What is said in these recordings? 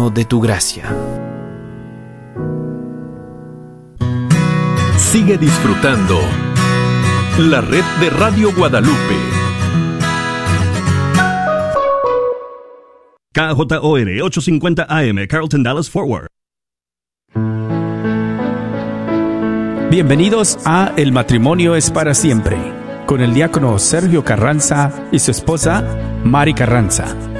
trono de tu gracia. Sigue disfrutando la red de Radio Guadalupe. KJOR 850 AM, Carlton Dallas Forward. Bienvenidos a El matrimonio es para siempre, con el diácono Sergio Carranza y su esposa Mari Carranza.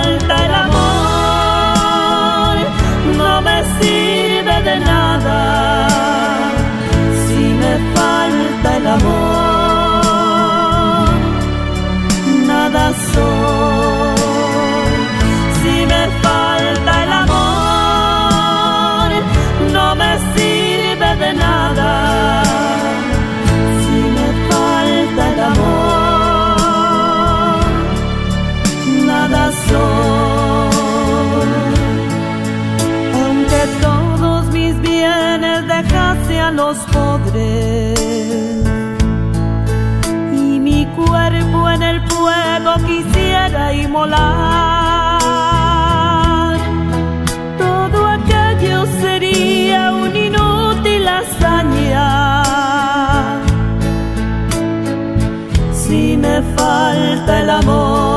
amor, nada soy. Si me falta el amor, no me sirve de nada. Si me falta el amor, nada soy. Aunque todos mis bienes dejase a los pobres quisiera inmolar, todo aquello sería un inútil hazaña. Si me falta el amor,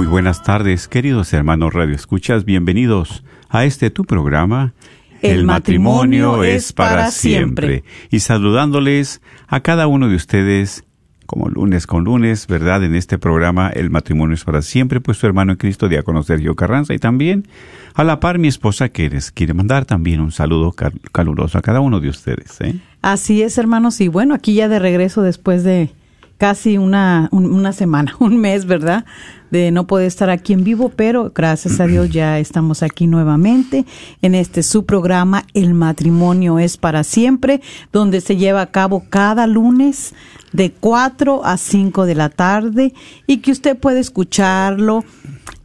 Muy buenas tardes, queridos hermanos Radio Escuchas, bienvenidos a este tu programa. El matrimonio es para siempre. Y saludándoles a cada uno de ustedes, como lunes con lunes, ¿verdad? En este programa, El matrimonio es para siempre, pues su hermano en Cristo, diácono Sergio Carranza, y también a la par mi esposa que les quiere mandar también un saludo cal- caluroso a cada uno de ustedes, ¿eh? Así es, hermanos. Y bueno, aquí ya de regreso después de casi una, un- una semana, un mes, ¿verdad? De no poder estar aquí en vivo, pero gracias a Dios ya estamos aquí nuevamente en este su programa El matrimonio es para siempre, donde se lleva a cabo cada lunes de 4 a 5 de la tarde y que usted puede escucharlo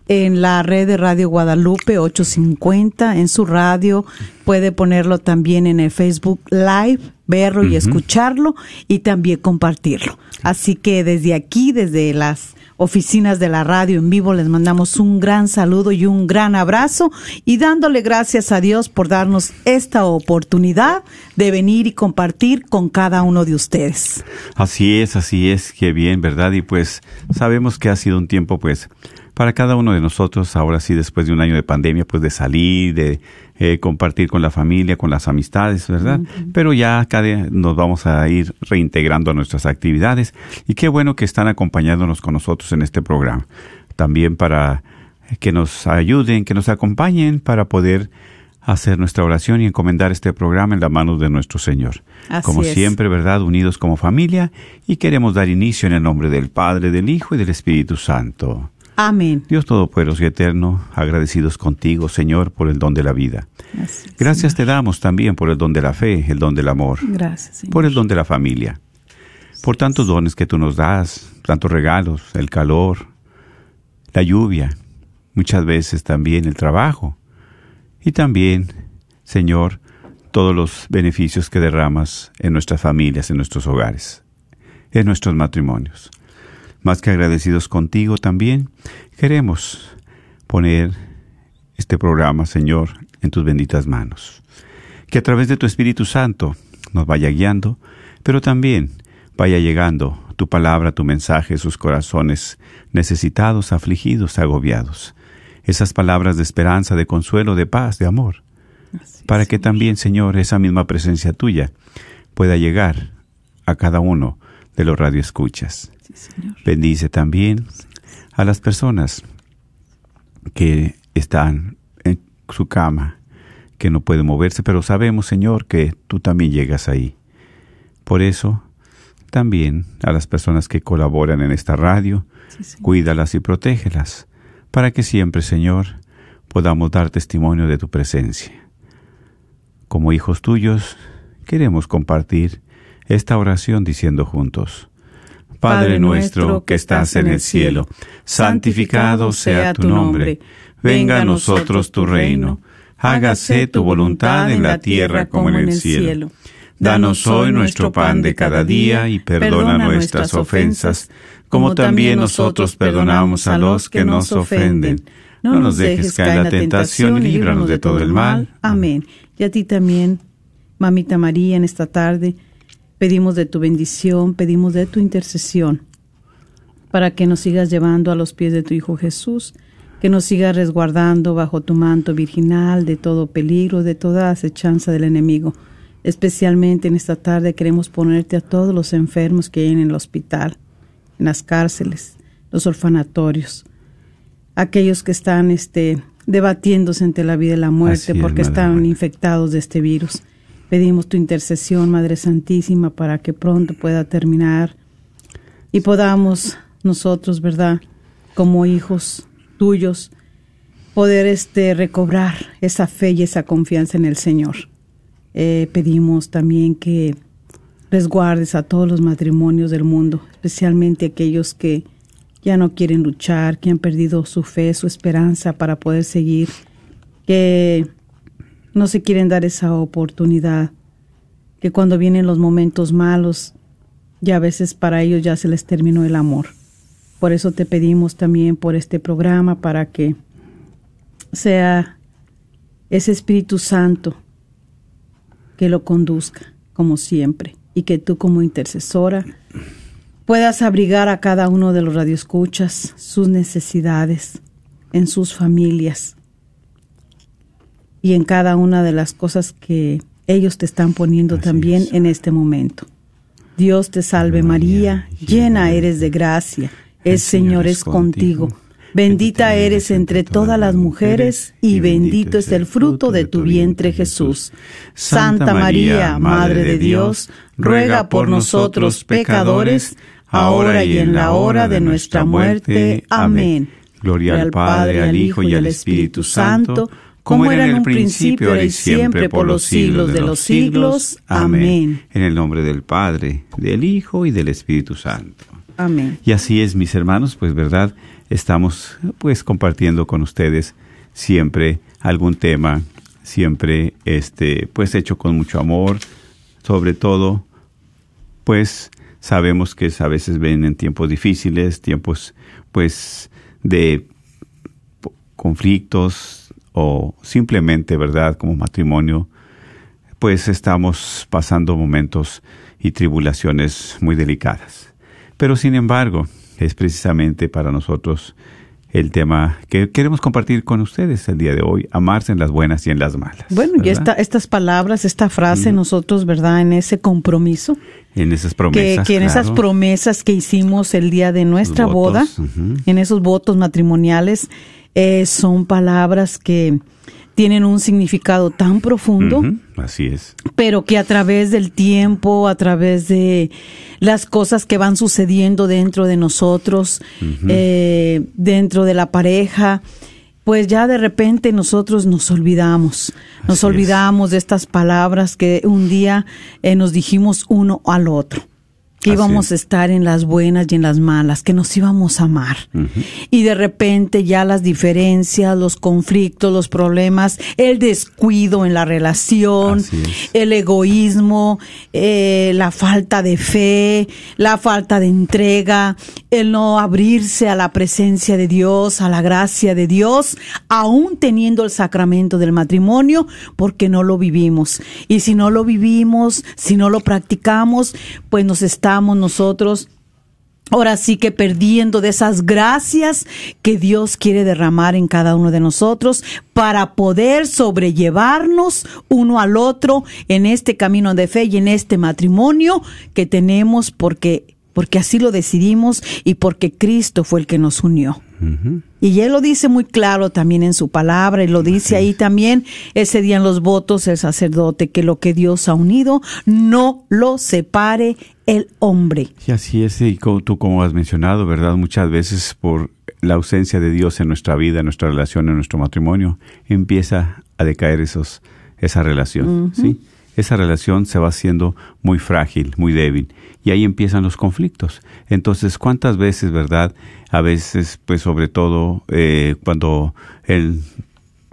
en la red de Radio Guadalupe 850, en su radio, puede ponerlo también en el Facebook Live, verlo y escucharlo y también compartirlo. Así que desde aquí, desde las oficinas de la radio en vivo, les mandamos un gran saludo y un gran abrazo y dándole gracias a Dios por darnos esta oportunidad de venir y compartir con cada uno de ustedes. Así es, así es, qué bien, ¿verdad? Y pues sabemos que ha sido un tiempo, pues, para cada uno de nosotros, ahora sí, después de un año de pandemia, pues de salir, de eh, compartir con la familia, con las amistades, ¿verdad? Pero ya cada día nos vamos a ir reintegrando a nuestras actividades y qué bueno que están acompañándonos con nosotros en este programa. También para que nos ayuden, que nos acompañen para poder hacer nuestra oración y encomendar este programa en la mano de nuestro Señor. Así como es. siempre, ¿verdad? Unidos como familia y queremos dar inicio en el nombre del Padre, del Hijo y del Espíritu Santo. Amén. Dios Todopoderoso y Eterno, agradecidos contigo, Señor, por el don de la vida. Gracias te damos también por el don de la fe, el don del amor, Gracias, Señor. por el don de la familia, por tantos dones que tú nos das, tantos regalos, el calor, la lluvia, muchas veces también el trabajo y también, Señor, todos los beneficios que derramas en nuestras familias, en nuestros hogares, en nuestros matrimonios. Más que agradecidos contigo también, queremos poner este programa, Señor, en tus benditas manos. Que a través de tu Espíritu Santo nos vaya guiando, pero también vaya llegando tu palabra, tu mensaje, sus corazones necesitados, afligidos, agobiados. Esas palabras de esperanza, de consuelo, de paz, de amor. para que también, Señor, esa misma presencia tuya pueda llegar a cada uno de los radioescuchas. Bendice también a las personas que están en su cama, que no pueden moverse, pero sabemos, Señor, que tú también llegas ahí. Por eso, también a las personas que colaboran en esta radio, cuídalas y protégelas, para que siempre, Señor, podamos dar testimonio de tu presencia. Como hijos tuyos, queremos compartir esta oración diciendo juntos, Padre nuestro que estás en el cielo, santificado sea tu nombre, venga a nosotros tu reino, hágase tu voluntad en la tierra como en el cielo. Danos hoy nuestro pan de cada día y perdona nuestras ofensas, como también nosotros perdonamos a los que nos ofenden. No nos dejes caer en la tentación y líbranos de todo el mal. Amén. Y a ti también, Mamita María, en esta tarde, pedimos de tu bendición, pedimos de tu intercesión, para que nos sigas llevando a los pies de tu Hijo Jesús, que nos sigas resguardando bajo tu manto virginal de todo peligro, de toda acechanza del enemigo Especialmente en esta tarde queremos ponerte a todos los enfermos que hay en el hospital, en las cárceles, los orfanatorios, aquellos que están este, debatiéndose entre la vida y la muerte porque están infectados de este virus. Pedimos tu intercesión, Madre Santísima, para que pronto pueda terminar y podamos nosotros, ¿verdad? Como hijos tuyos, poder este, recobrar esa fe y esa confianza en el Señor. Eh, pedimos también que resguardes a todos los matrimonios del mundo, especialmente aquellos que ya no quieren luchar, que han perdido su fe, su esperanza para poder seguir, que no se quieren dar esa oportunidad, que cuando vienen los momentos malos, ya a veces para ellos ya se les terminó el amor. Por eso te pedimos también por este programa para que sea ese Espíritu Santo que lo conduzca, como siempre, y que tú como intercesora puedas abrigar a cada uno de los radioescuchas sus necesidades en sus familias y en cada una de las cosas que ellos te están poniendo también en este momento. Dios te salve María, llena eres de gracia, el Señor es contigo Bendita eres entre todas las mujeres y bendito es el fruto de tu vientre Jesús. Santa María, Madre de Dios, ruega por nosotros pecadores, ahora y en la hora de nuestra muerte. Amén. Gloria al Padre, al Hijo y al Espíritu Santo, como era en un principio, ahora y siempre, por los siglos de los siglos. Amén. En el nombre del Padre, del Hijo y del Espíritu Santo. Amén. Y así es, mis hermanos, pues verdad, estamos pues compartiendo con ustedes siempre algún tema, siempre este pues hecho con mucho amor, sobre todo pues sabemos que a veces ven en tiempos difíciles, tiempos pues de conflictos o simplemente, ¿verdad?, como matrimonio, pues estamos pasando momentos y tribulaciones muy delicadas. Pero sin embargo, es precisamente para nosotros el tema que queremos compartir con ustedes el día de hoy, amarse en las buenas y en las malas. Bueno, y esta, estas palabras, esta frase, nosotros, ¿verdad? En ese compromiso. En esas promesas. Que, en esas promesas que hicimos el día de nuestra boda, en esos votos matrimoniales, eh, son palabras que tienen un significado tan profundo. así es. Pero que a través del tiempo, a través de las cosas que van sucediendo dentro de nosotros, eh, dentro de la pareja, pues ya de repente nosotros nos olvidamos, nos olvidamos de estas palabras que un día eh, nos dijimos uno al otro. Que Así íbamos es. a estar en las buenas y en las malas, que nos íbamos a amar. Y de repente ya las diferencias, los conflictos, los problemas, el descuido en la relación, el egoísmo, eh, la falta de fe, la falta de entrega, el no abrirse a la presencia de Dios, a la gracia de Dios, aún teniendo el sacramento del matrimonio, porque no lo vivimos. Y si no lo vivimos, si no lo practicamos, pues nos estamos nosotros Ahora sí que perdiendo de esas gracias que Dios quiere derramar en cada uno de nosotros para poder sobrellevarnos uno al otro en este camino de fe y en este matrimonio que tenemos porque porque así lo decidimos y porque Cristo fue el que nos unió. Y él lo dice muy claro también en su palabra y lo dice ahí también ese día en los votos el sacerdote que lo que Dios ha unido no lo separe el hombre. Y así es, y como tú como has mencionado, ¿verdad? Muchas veces por la ausencia de Dios en nuestra vida, en nuestra relación, en nuestro matrimonio, empieza a decaer esos, esa relación, ¿sí? Esa relación se va haciendo muy frágil, muy débil, y ahí empiezan los conflictos. Entonces, ¿cuántas veces, verdad? A veces, pues sobre todo eh, cuando el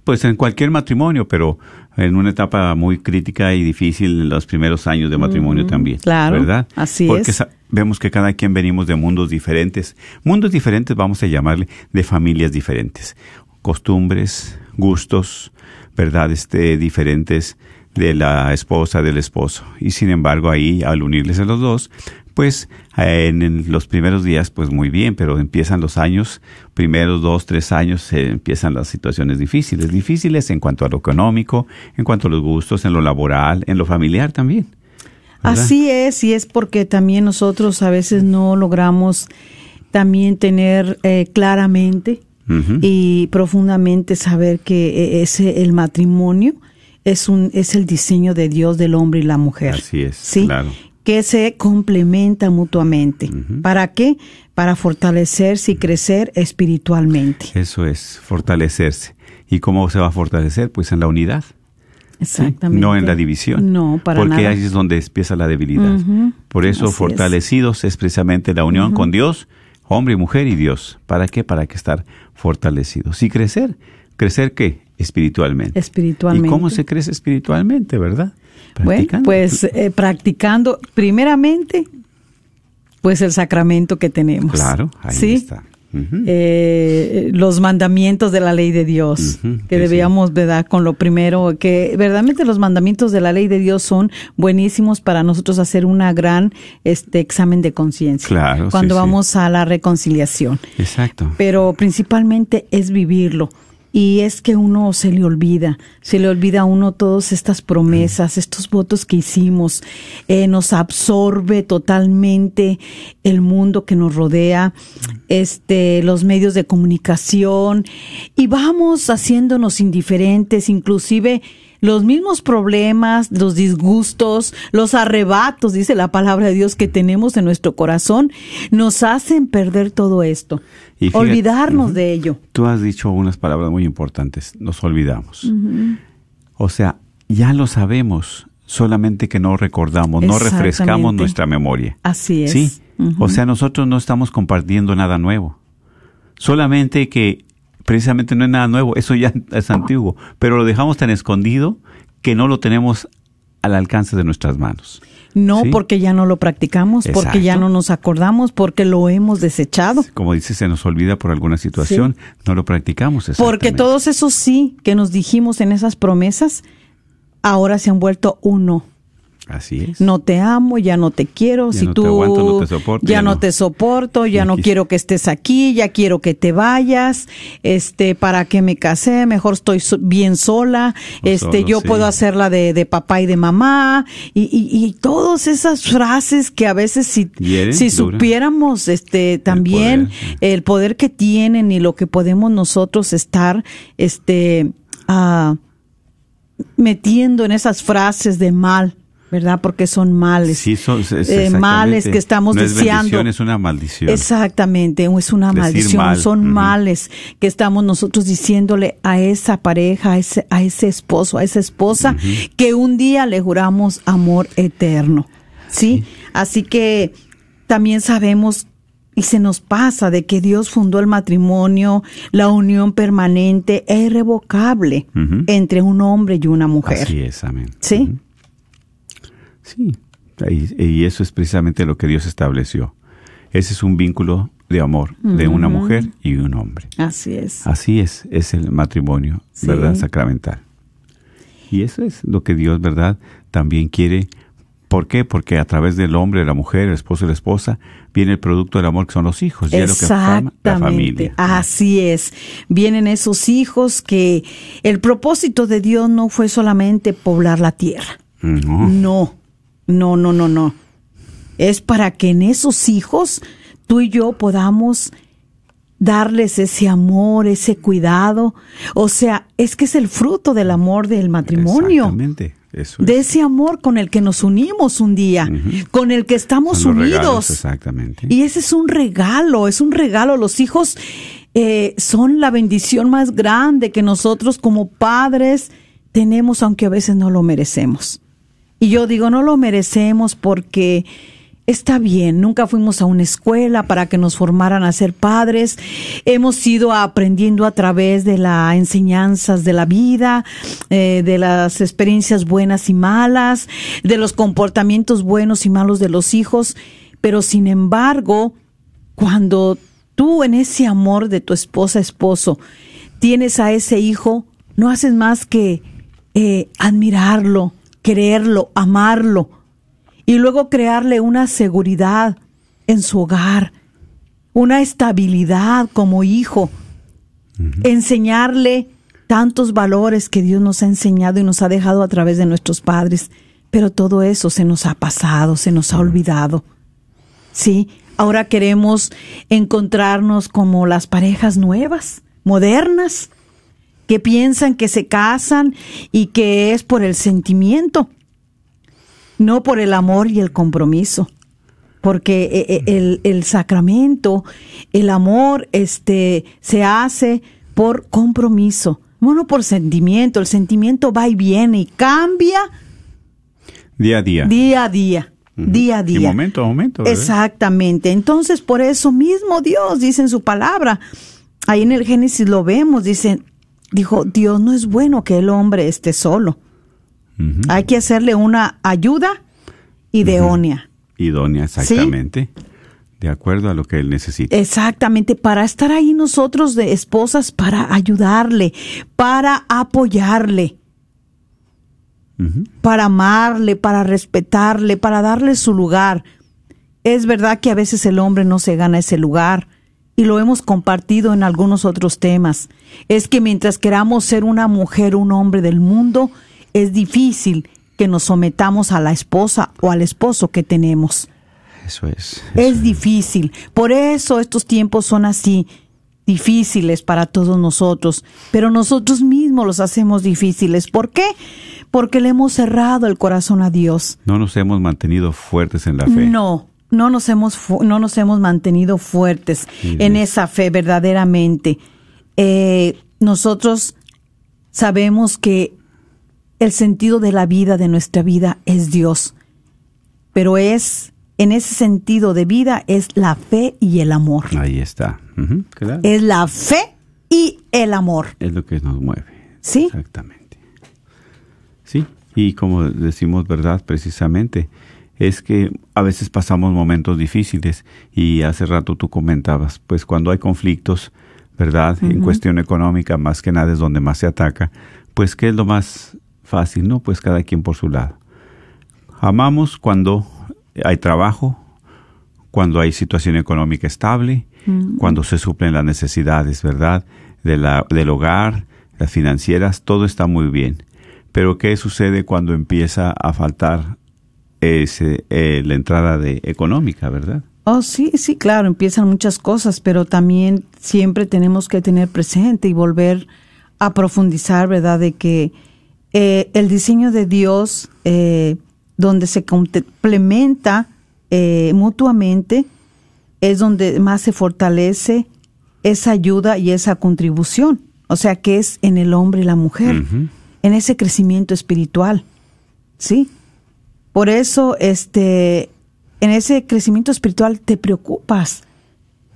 pues en cualquier matrimonio, pero en una etapa muy crítica y difícil en los primeros años de matrimonio también. claro, ¿verdad? así Porque es. vemos que cada quien venimos de mundos diferentes. Mundos diferentes vamos a llamarle de familias diferentes. Costumbres, gustos, ¿verdad? Este, diferentes de la esposa, del esposo. Y sin embargo, ahí, al unirles a los dos, pues eh, en, los primeros días, pues muy bien, pero empiezan los años, primeros dos, tres años, eh, empiezan las situaciones difíciles. Difíciles en cuanto a lo económico, en cuanto a los gustos, en lo laboral, en lo familiar también. ¿verdad? Así es, y es porque también nosotros a veces no logramos también tener eh, claramente y profundamente saber que eh, ese el matrimonio es un es el diseño de Dios del hombre y la mujer. Así es, ¿sí? claro. Que se complementan mutuamente. ¿Para qué? Para fortalecerse y crecer espiritualmente. Eso es, fortalecerse. ¿Y cómo se va a fortalecer? Pues en la unidad. ¿sí? Exactamente. No en la división. No, para Porque nada. ahí es donde empieza la debilidad. Por eso, así fortalecidos es. precisamente la unión con Dios, hombre y mujer y Dios. ¿Para qué? Para que estar fortalecidos. Y crecer. ¿Crecer qué? Espiritualmente. Espiritualmente. ¿Y cómo se crece espiritualmente, verdad? Bueno, pues eh, practicando primeramente, pues el sacramento que tenemos. Claro, ahí ¿Sí? está. Ujú. Eh, los mandamientos de la ley de Dios, que sí, debíamos, ¿verdad? Con lo primero, que verdaderamente los mandamientos de la ley de Dios son buenísimos para nosotros hacer una gran este examen de conciencia. Claro, Cuando sí. vamos a la reconciliación. Exacto. Pero principalmente es vivirlo. Y es que uno se le olvida, se le olvida a uno todas estas promesas, estos votos que hicimos, eh, nos absorbe totalmente el mundo que nos rodea, este, los medios de comunicación, y vamos haciéndonos indiferentes, inclusive los mismos problemas, los disgustos, los arrebatos, dice la palabra de Dios, que tenemos en nuestro corazón, nos hacen perder todo esto, Y fíjate, olvidarnos de ello. Tú has dicho unas palabras muy importantes, nos olvidamos. O sea, ya lo sabemos, solamente que no recordamos, no refrescamos nuestra memoria. Así es. Sí, o sea, nosotros no estamos compartiendo nada nuevo. Solamente que precisamente no es nada nuevo, eso ya es antiguo, pero lo dejamos tan escondido que no lo tenemos al alcance de nuestras manos. No Sí. porque ya no lo practicamos, porque ya no nos acordamos, porque lo hemos desechado. Como dice, se nos olvida por alguna situación, no lo practicamos. Porque todos esos sí que nos dijimos en esas promesas, ahora se han vuelto uno. Así es. No te amo, ya no te quiero, Ya si no te tú aguanto, no te soporto, ya, ya no te soporto, ya Ya no quiero que estés aquí, ya quiero que te vayas, este, para que me casé, mejor estoy so- bien sola, O este, solo, yo sí. puedo hacerla de, de papá y de mamá, y, y, y todas esas frases que a veces si, Hieren, si supiéramos, este, también poder, el poder que tienen y lo que podemos nosotros estar, este, ah, metiendo en esas frases de mal, ¿verdad? Porque son males. Sí, son- es- Eh, males que estamos no es deseando. bendición, es una maldición. Exactamente, es una Decir maldición, mal, son males que estamos nosotros diciéndole a esa pareja, a ese, a ese esposo, a esa esposa, que un día le juramos amor eterno. ¿Sí? Así que también sabemos y se nos pasa de que Dios fundó el matrimonio, la unión permanente e irrevocable entre un hombre y una mujer. Así es, amén. ¿Sí? Sí, y, eso es precisamente lo que Dios estableció. Ese es un vínculo de amor de una mujer y un hombre. Así es. Así es, es el matrimonio, Sí. ¿verdad? Sacramental. Y eso es lo que Dios, ¿verdad? También quiere. ¿Por qué? Porque a través del hombre, la mujer, el esposo y la esposa, viene el producto del amor que son los hijos. Y es lo que la familia. Así es. Vienen esos hijos que el propósito de Dios no fue solamente poblar la tierra. No. No, no, no, no, no. Es para que en esos hijos tú y yo podamos darles ese amor, ese cuidado. O sea, es que es el fruto del amor del matrimonio. Exactamente. Eso es. De ese amor con el que nos unimos un día, con el que estamos regalos, unidos. exactamente. Y ese es un regalo, es un regalo. Los hijos eh, son la bendición más grande que nosotros como padres tenemos, aunque a veces no lo merecemos. Y yo digo, no lo merecemos porque está bien, nunca fuimos a una escuela para que nos formaran a ser padres, hemos ido aprendiendo a través de las enseñanzas de la vida, eh, de las experiencias buenas y malas, de los comportamientos buenos y malos de los hijos, pero sin embargo, cuando tú en ese amor de tu esposa, esposo, tienes a ese hijo, no haces más que eh, admirarlo, quererlo, amarlo y luego crearle una seguridad en su hogar, una estabilidad como hijo, enseñarle tantos valores que Dios nos ha enseñado y nos ha dejado a través de nuestros padres, pero todo eso se nos ha pasado, se nos ha olvidado. Sí, ahora queremos encontrarnos como las parejas nuevas, modernas, que piensan que se casan y que es por el sentimiento, no por el amor y el compromiso. Porque eh, eh, el, el sacramento, el amor, este, se hace por compromiso, no por sentimiento. El sentimiento va y viene y cambia Día a día. día a día, día a Y día. momento a momento. ¿verdad? Exactamente. Entonces, por eso mismo Dios dice en su palabra, ahí en el Génesis lo vemos, dice, dijo, Dios no es bueno que el hombre esté solo. Hay que hacerle una ayuda idónea. Idónea, exactamente. De acuerdo a lo que él necesita. Exactamente, para estar ahí nosotros de esposas, para ayudarle, para apoyarle, para amarle, para respetarle, para darle su lugar. Es verdad que a veces el hombre no se gana ese lugar y lo hemos compartido en algunos otros temas. Es que mientras queramos ser una mujer, un hombre del mundo, es difícil que nos sometamos a la esposa o al esposo que tenemos. Eso es. Es difícil. Por eso estos tiempos son así, difíciles para todos nosotros. Pero nosotros mismos los hacemos difíciles. ¿Por qué? Porque le hemos cerrado el corazón a Dios. No nos hemos mantenido fuertes en la fe. No, no nos hemos, no nos hemos mantenido fuertes Sí, en esa fe verdaderamente. Eh, nosotros sabemos que el sentido de la vida, de nuestra vida, es Dios. Pero es, en ese sentido de vida, es la fe y el amor. Ahí está. Claro. Es la fe y el amor. Es lo que nos mueve. ¿Sí? Exactamente. Sí, y como decimos, ¿verdad? Precisamente, es que a veces pasamos momentos difíciles y hace rato tú comentabas, pues cuando hay conflictos, ¿verdad? En cuestión económica, más que nada es donde más se ataca, pues ¿qué es lo más fácil? No, pues cada quien por su lado. Amamos cuando hay trabajo, cuando hay situación económica estable, cuando se suplen las necesidades, ¿verdad? De la, del hogar, las financieras, todo está muy bien. Pero ¿qué sucede cuando empieza a faltar ese, eh, la entrada de económica, verdad? Oh, sí, sí, claro, empiezan muchas cosas, pero también siempre tenemos que tener presente y volver a profundizar, ¿verdad? De que eh, el diseño de Dios, eh, donde se complementa eh, mutuamente, es donde más se fortalece esa ayuda y esa contribución. O sea, que es en el hombre y la mujer, en ese crecimiento espiritual. ¿Sí? Por eso, este, en ese crecimiento espiritual te preocupas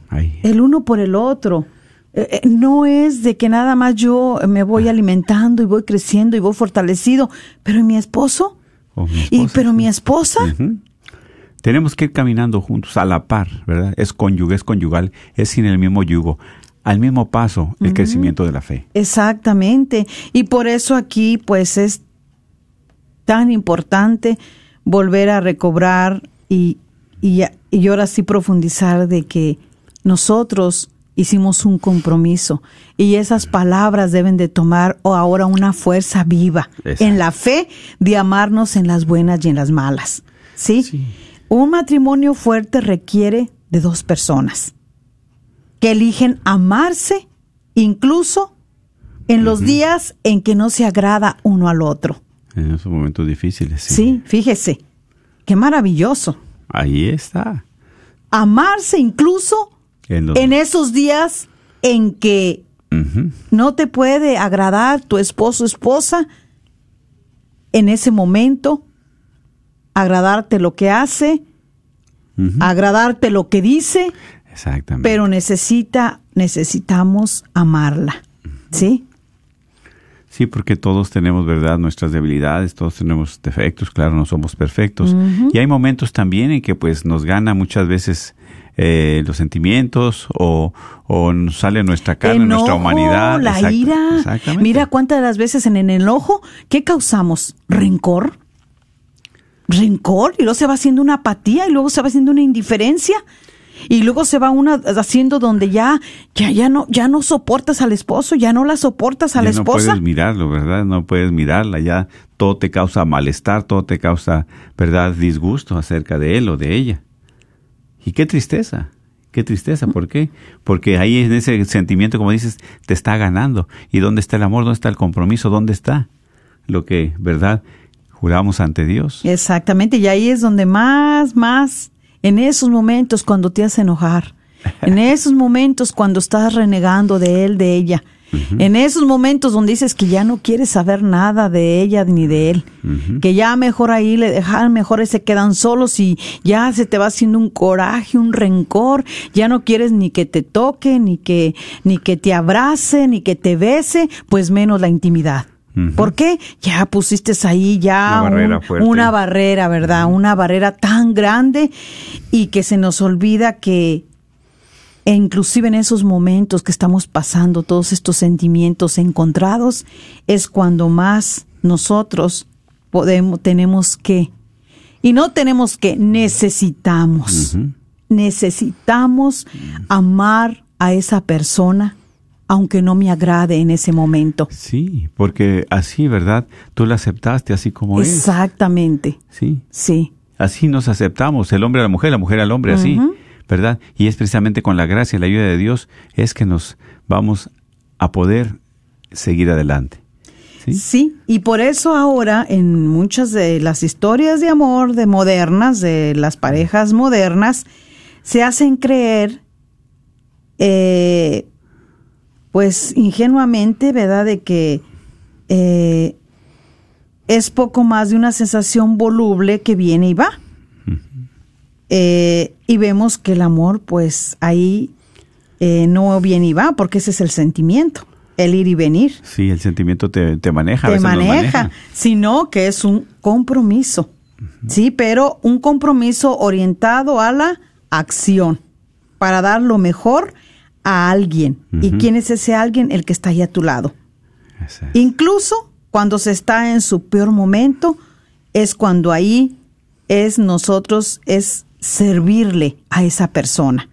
Ahí. el uno por el otro. Eh, eh, No es de que nada más yo me voy alimentando y voy creciendo y voy fortalecido, pero ¿y mi esposo? Mi y pero sí. mi esposa. Tenemos que ir caminando juntos, a la par, ¿verdad? Es cónyuge, es conyugal, es sin el mismo yugo, al mismo paso el crecimiento de la fe. exactamente. Y por eso aquí pues es tan importante volver a recobrar y, y, y ahora sí profundizar de que nosotros hicimos un compromiso y esas palabras deben de tomar o ahora una fuerza viva Exacto. en la fe de amarnos en las buenas y en las malas. ¿sí? Sí. Un matrimonio fuerte requiere de dos personas que eligen amarse incluso en los días en que no se agrada uno al otro. En esos momentos difíciles. Sí. Sí, fíjese, qué maravilloso. Ahí está. Amarse incluso En los- en esos días en que no te puede agradar tu esposo o esposa, en ese momento, agradarte lo que hace, agradarte lo que dice, Exactamente. pero necesita, necesitamos amarla. ¿Sí? Sí, porque todos tenemos, ¿verdad?, nuestras debilidades, todos tenemos defectos, claro, no somos perfectos. Y hay momentos también en que pues nos gana muchas veces eh, los sentimientos o, o nos sale nuestra carne, nuestra humanidad. la Exacto, ira. Exactamente. Mira cuántas de las veces en el enojo, ¿qué causamos? ¿Rencor? ¿Rencor? Y luego se va haciendo una apatía y luego se va haciendo una indiferencia. Y luego se va una haciendo donde ya, ya, ya no, ya no soportas al esposo, ya no la soportas a la ya no esposa. puedes mirarlo, ¿verdad? No puedes mirarla, ya todo te causa malestar, todo te causa, ¿verdad?, disgusto acerca de él o de ella. Y qué tristeza, qué tristeza, ¿por qué? Porque ahí en ese sentimiento, como dices, te está ganando. ¿Y dónde está el amor? ¿Dónde está el compromiso? ¿Dónde está lo que, ¿verdad?, juramos ante Dios. Exactamente, y ahí es donde más, más, en esos momentos cuando te hace enojar, en esos momentos cuando estás renegando de él, de ella, en esos momentos donde dices que ya no quieres saber nada de ella ni de él, que ya mejor ahí le dejan, mejor se quedan solos y ya se te va haciendo un coraje, un rencor, ya no quieres ni que te toque, ni que, ni que te abrace, ni que te bese, pues menos la intimidad. ¿Por qué? Ya pusiste ahí ya Una barrera un- una barrera, ¿verdad? Una barrera tan grande y que se nos olvida que e inclusive en esos momentos que estamos pasando todos estos sentimientos encontrados es cuando más nosotros podemos tenemos que y no tenemos que necesitamos. Necesitamos amar a esa persona aunque no me agrade en ese momento. Sí, porque así, ¿verdad? Tú la aceptaste así como es. Exactamente. Sí. Sí. Así nos aceptamos, el hombre a la mujer, la mujer al hombre, así. ¿verdad? Y es precisamente con la gracia y la ayuda de Dios es que nos vamos a poder seguir adelante. ¿Sí? Sí, y por eso ahora en muchas de las historias de amor de modernas, de las parejas modernas, se hacen creer, eh, pues ingenuamente, ¿verdad? De que eh, es poco más de una sensación voluble que viene y va. Eh, y vemos que el amor, pues ahí eh, no viene y va, porque ese es el sentimiento, el ir y venir Sí, el sentimiento te, te maneja. a te veces maneja, sino que es un compromiso. Sí, pero un compromiso orientado a la acción para dar lo mejor a alguien. ¿Y quién es ese alguien? El que está ahí a tu lado. Es. Incluso cuando se está en su peor momento, es cuando ahí es nosotros, es servirle a esa persona.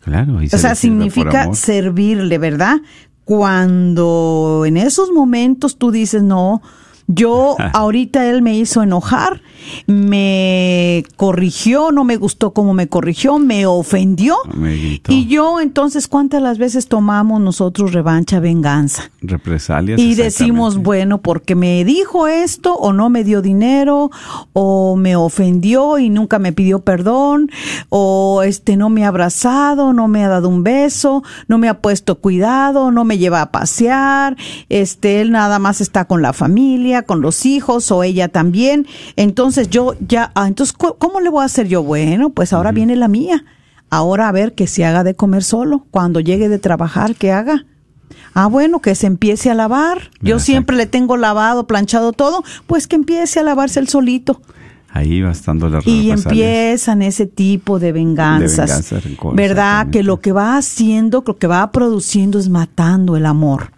Claro, y se O sea, significa servirle, ¿verdad? Cuando en esos momentos tú dices, no, yo ahorita él me hizo enojar, me corrigió, no me gustó cómo me corrigió, me ofendió. Gritó. Y yo entonces, ¿cuántas las veces tomamos nosotros revancha, venganza? Represalias. Y decimos, bueno, porque me dijo esto o no me dio dinero o me ofendió y nunca me pidió perdón o este no me ha abrazado, no me ha dado un beso, no me ha puesto cuidado, no me lleva a pasear, este él nada más está con la familia, con los hijos o ella también. Entonces yo ya, ah, entonces ¿cómo le voy a hacer yo? Bueno, pues ahora viene la mía. Ahora a ver que se haga de comer solo. Cuando llegue de trabajar, que haga. Ah, bueno, que se empiece a lavar. Yo Exacto. siempre le tengo lavado, planchado todo. Pues que empiece a lavarse el solito. Ahí va estando las Y empiezan ese tipo de venganzas. De ¿Verdad? exactamente. Que lo que va haciendo, lo que va produciendo es matando el amor.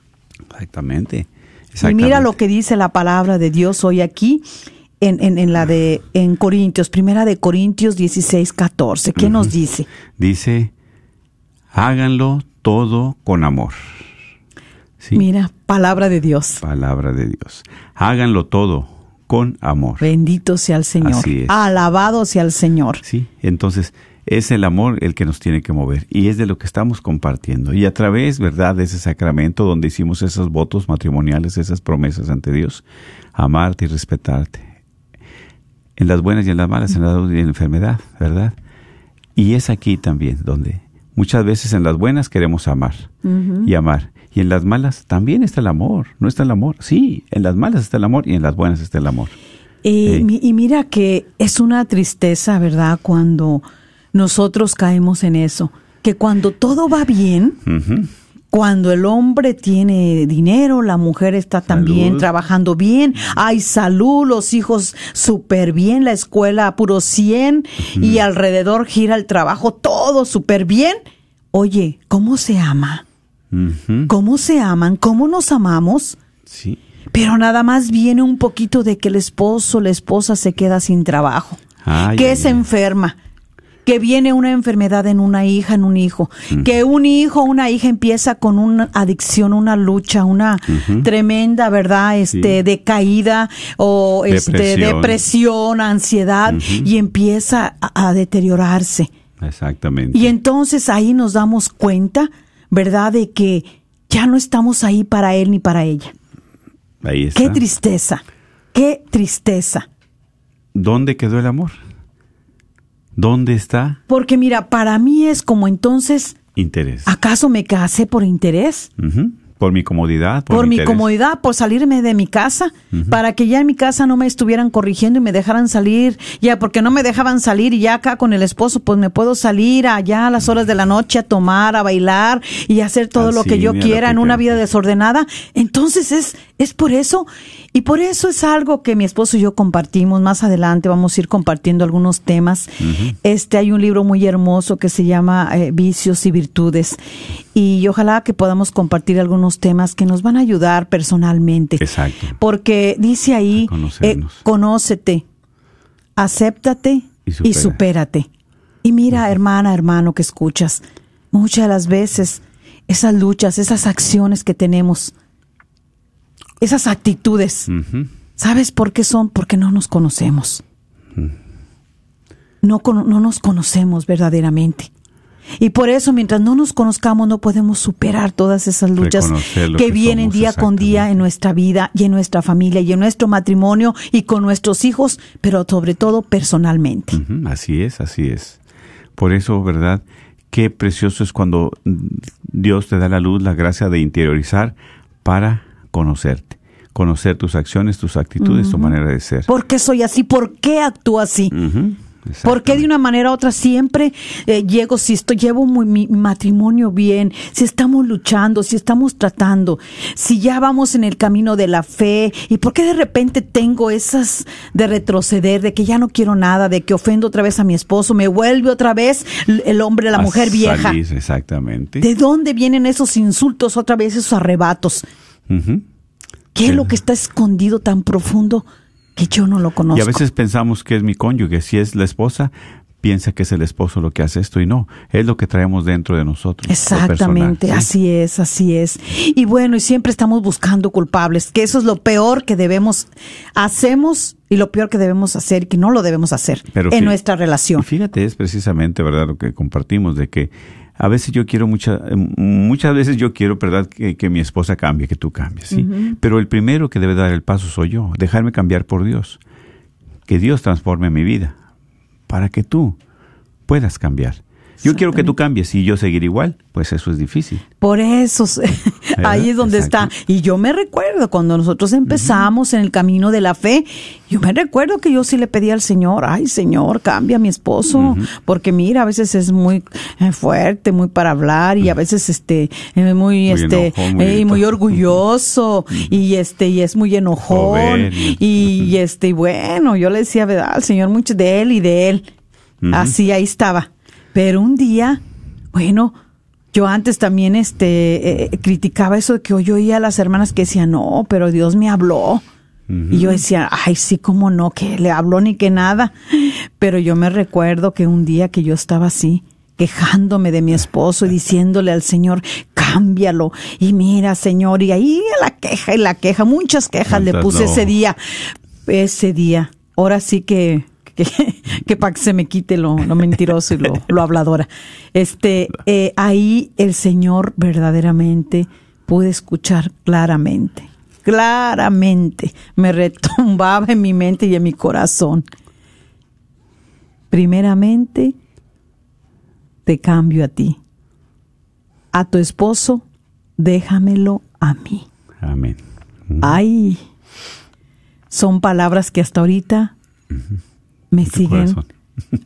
Exactamente. Y mira lo exactamente. que dice la palabra de Dios hoy aquí en, en, en la de en Corintios, primera de Corintios 16, 14. ¿Qué nos dice? Dice, háganlo todo con amor. Sí, Mira, palabra de Dios. palabra de Dios. Háganlo todo con amor. Bendito sea el Señor. Así es. Alabado sea el Señor. Sí, entonces es el amor el que nos tiene que mover y es de lo que estamos compartiendo. Y a través, ¿verdad?, de ese sacramento donde hicimos esos votos matrimoniales, esas promesas ante Dios, amarte y respetarte. En las buenas y en las malas, en la salud y en la enfermedad, ¿verdad? Y es aquí también donde muchas veces en las buenas queremos amar y amar. Y en las malas también está el amor. ¿No está el amor? Sí, en las malas está el amor y en las buenas está el amor. Y, y mira que es una tristeza, ¿verdad? Cuando nosotros caemos en eso. Que cuando todo va bien. Cuando el hombre tiene dinero, la mujer está también Salud. trabajando bien, hay salud, los hijos súper bien, la escuela a puro 100 y alrededor gira el trabajo, todo súper bien. Oye, ¿cómo se ama? ¿Cómo se aman? ¿Cómo nos amamos? Sí. Pero nada más viene un poquito de que el esposo, la esposa se queda sin trabajo, Ay, que ay, se ay. enferma, que viene una enfermedad en una hija, en un hijo, que un hijo, una hija empieza con una adicción, una lucha, una tremenda, ¿verdad? Este, Sí. decaída o este, Depresión. depresión, ansiedad y empieza a, a deteriorarse. Exactamente. Y entonces ahí nos damos cuenta, ¿verdad? De que ya no estamos ahí para él ni para ella. Ahí está. Qué tristeza, qué tristeza. ¿Dónde quedó el amor? ¿Dónde está Porque mira, para mí es como entonces, interés? ¿acaso me casé por interés? Por mi comodidad, por, Por, mi interés. comodidad, por salirme de mi casa, para que ya en mi casa no me estuvieran corrigiendo y me dejaran salir, ya porque no me dejaban salir y ya acá con el esposo, pues me puedo salir allá a las horas de la noche a tomar, a bailar y hacer todo lo que yo quiera en una vida desordenada. Entonces es, es por eso, y por eso es algo que mi esposo y yo compartimos. Más adelante vamos a ir compartiendo algunos temas. Este hay un libro muy hermoso que se llama eh, Vicios y Virtudes. Y ojalá que podamos compartir algunos temas que nos van a ayudar personalmente. Exacto. Porque dice ahí, eh, conócete, acéptate Y y, supera. supérate. Y mira, hermana, hermano, que escuchas, muchas de las veces esas luchas, esas acciones que tenemos, esas actitudes. ¿sabes por qué son? Porque no nos conocemos. No, cono- no nos conocemos verdaderamente. Y por eso, mientras no nos conozcamos, no podemos superar todas esas luchas que que vienen somos, día con día en nuestra vida y en nuestra familia y en nuestro matrimonio y con nuestros hijos, pero sobre todo personalmente. Así es, así es. Por eso, ¿verdad? Qué precioso es cuando Dios te da la luz, la gracia de interiorizar para conocerte. Conocer tus acciones, tus actitudes, tu manera de ser. ¿Por qué soy así? ¿Por qué actúo así? Ujú, ¿Por qué de una manera u otra siempre eh, llego, si estoy, llevo muy- mi, matrimonio bien, si estamos luchando, si estamos tratando, si ya vamos en el camino de la fe, y por qué de repente tengo esas de retroceder, de que ya no quiero nada, de que ofendo otra vez a mi esposo, me vuelve otra vez el hombre, la A mujer vieja? salir, exactamente. ¿De dónde vienen esos insultos otra vez, esos arrebatos? ¿Qué es lo que está escondido tan profundo que yo no lo conozco? Y a veces pensamos que es mi cónyuge. Si es la esposa, piensa que es el esposo lo que hace esto y no. Es lo que traemos dentro de nosotros. Exactamente, personal, ¿sí? así es, así es. Y bueno, y siempre estamos buscando culpables, que eso es lo peor que debemos, hacemos y lo peor que debemos hacer, que no lo debemos hacer Pero en nuestra relación. fíjate, es precisamente, ¿verdad?, lo que compartimos, de que a veces yo quiero, mucha, eh, muchas veces yo quiero, ¿verdad?, que, que mi esposa cambie, que tú cambies, ¿sí? Pero el primero que debe dar el paso soy yo, dejarme cambiar por Dios. Que Dios transforme mi vida para que tú puedas cambiar. Yo quiero que tú cambies y yo seguir igual, pues eso es difícil. Por eso, ahí es donde está. Y yo me recuerdo cuando nosotros empezamos en el camino de la fe, yo me recuerdo que yo sí le pedí al Señor, ay Señor, cambia a mi esposo, porque mira, a veces es muy eh, fuerte, muy para hablar y a veces este eh, muy, este enojón, muy eh, orgulloso y este y es muy enojón Soberbio. y este y bueno, yo le decía, ¿verdad? Al Señor mucho de él y de él. Así ahí estaba. Pero un día, bueno, yo antes también este eh, criticaba eso de que yo oía a las hermanas que decían, "No, pero Dios me habló." Y yo decía, ay, sí, cómo no, que le habló ni que nada. Pero yo me recuerdo que un día que yo estaba así, quejándome de mi esposo y diciéndole al Señor, cámbialo. Y mira, Señor, y ahí la queja y la queja, muchas quejas le ¿Cuántas puse no? ese día. Ese día. Ahora sí que, que, que para que se me quite lo, lo mentiroso y lo, lo habladora. Este, eh, ahí el Señor verdaderamente pude escuchar claramente claramente me retumbaba en mi mente y en mi corazón. Primeramente, te cambio a ti. A tu esposo, déjamelo a mí. Amén. Ay, son palabras que hasta ahorita me siguen corazón.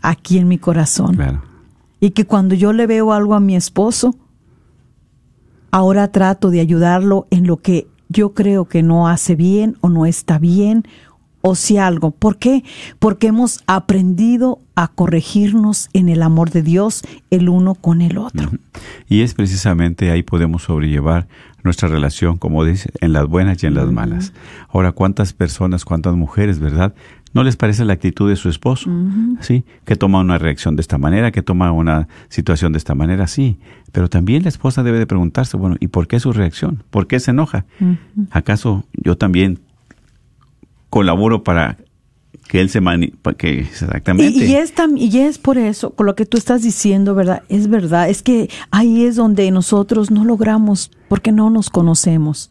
aquí en mi corazón. Claro. Y que cuando yo le veo algo a mi esposo, ahora trato de ayudarlo en lo que yo creo que no hace bien o no está bien o si algo. ¿Por qué? Porque hemos aprendido a corregirnos en el amor de Dios el uno con el otro. Y es precisamente ahí podemos sobrellevar nuestra relación, como dice, en las buenas y en las malas. Ahora, ¿cuántas personas, cuántas mujeres, verdad? ¿No les parece la actitud de su esposo? Sí, que toma una reacción de esta manera, que toma una situación de esta manera, sí. Pero también la esposa debe de preguntarse, bueno, ¿y por qué su reacción? ¿Por qué se enoja? ¿Acaso yo también colaboro para que él se mani que exactamente Y, y es tam- y es por eso, con lo que tú estás diciendo, ¿verdad? Es verdad, es que ahí es donde nosotros no logramos, porque no nos conocemos.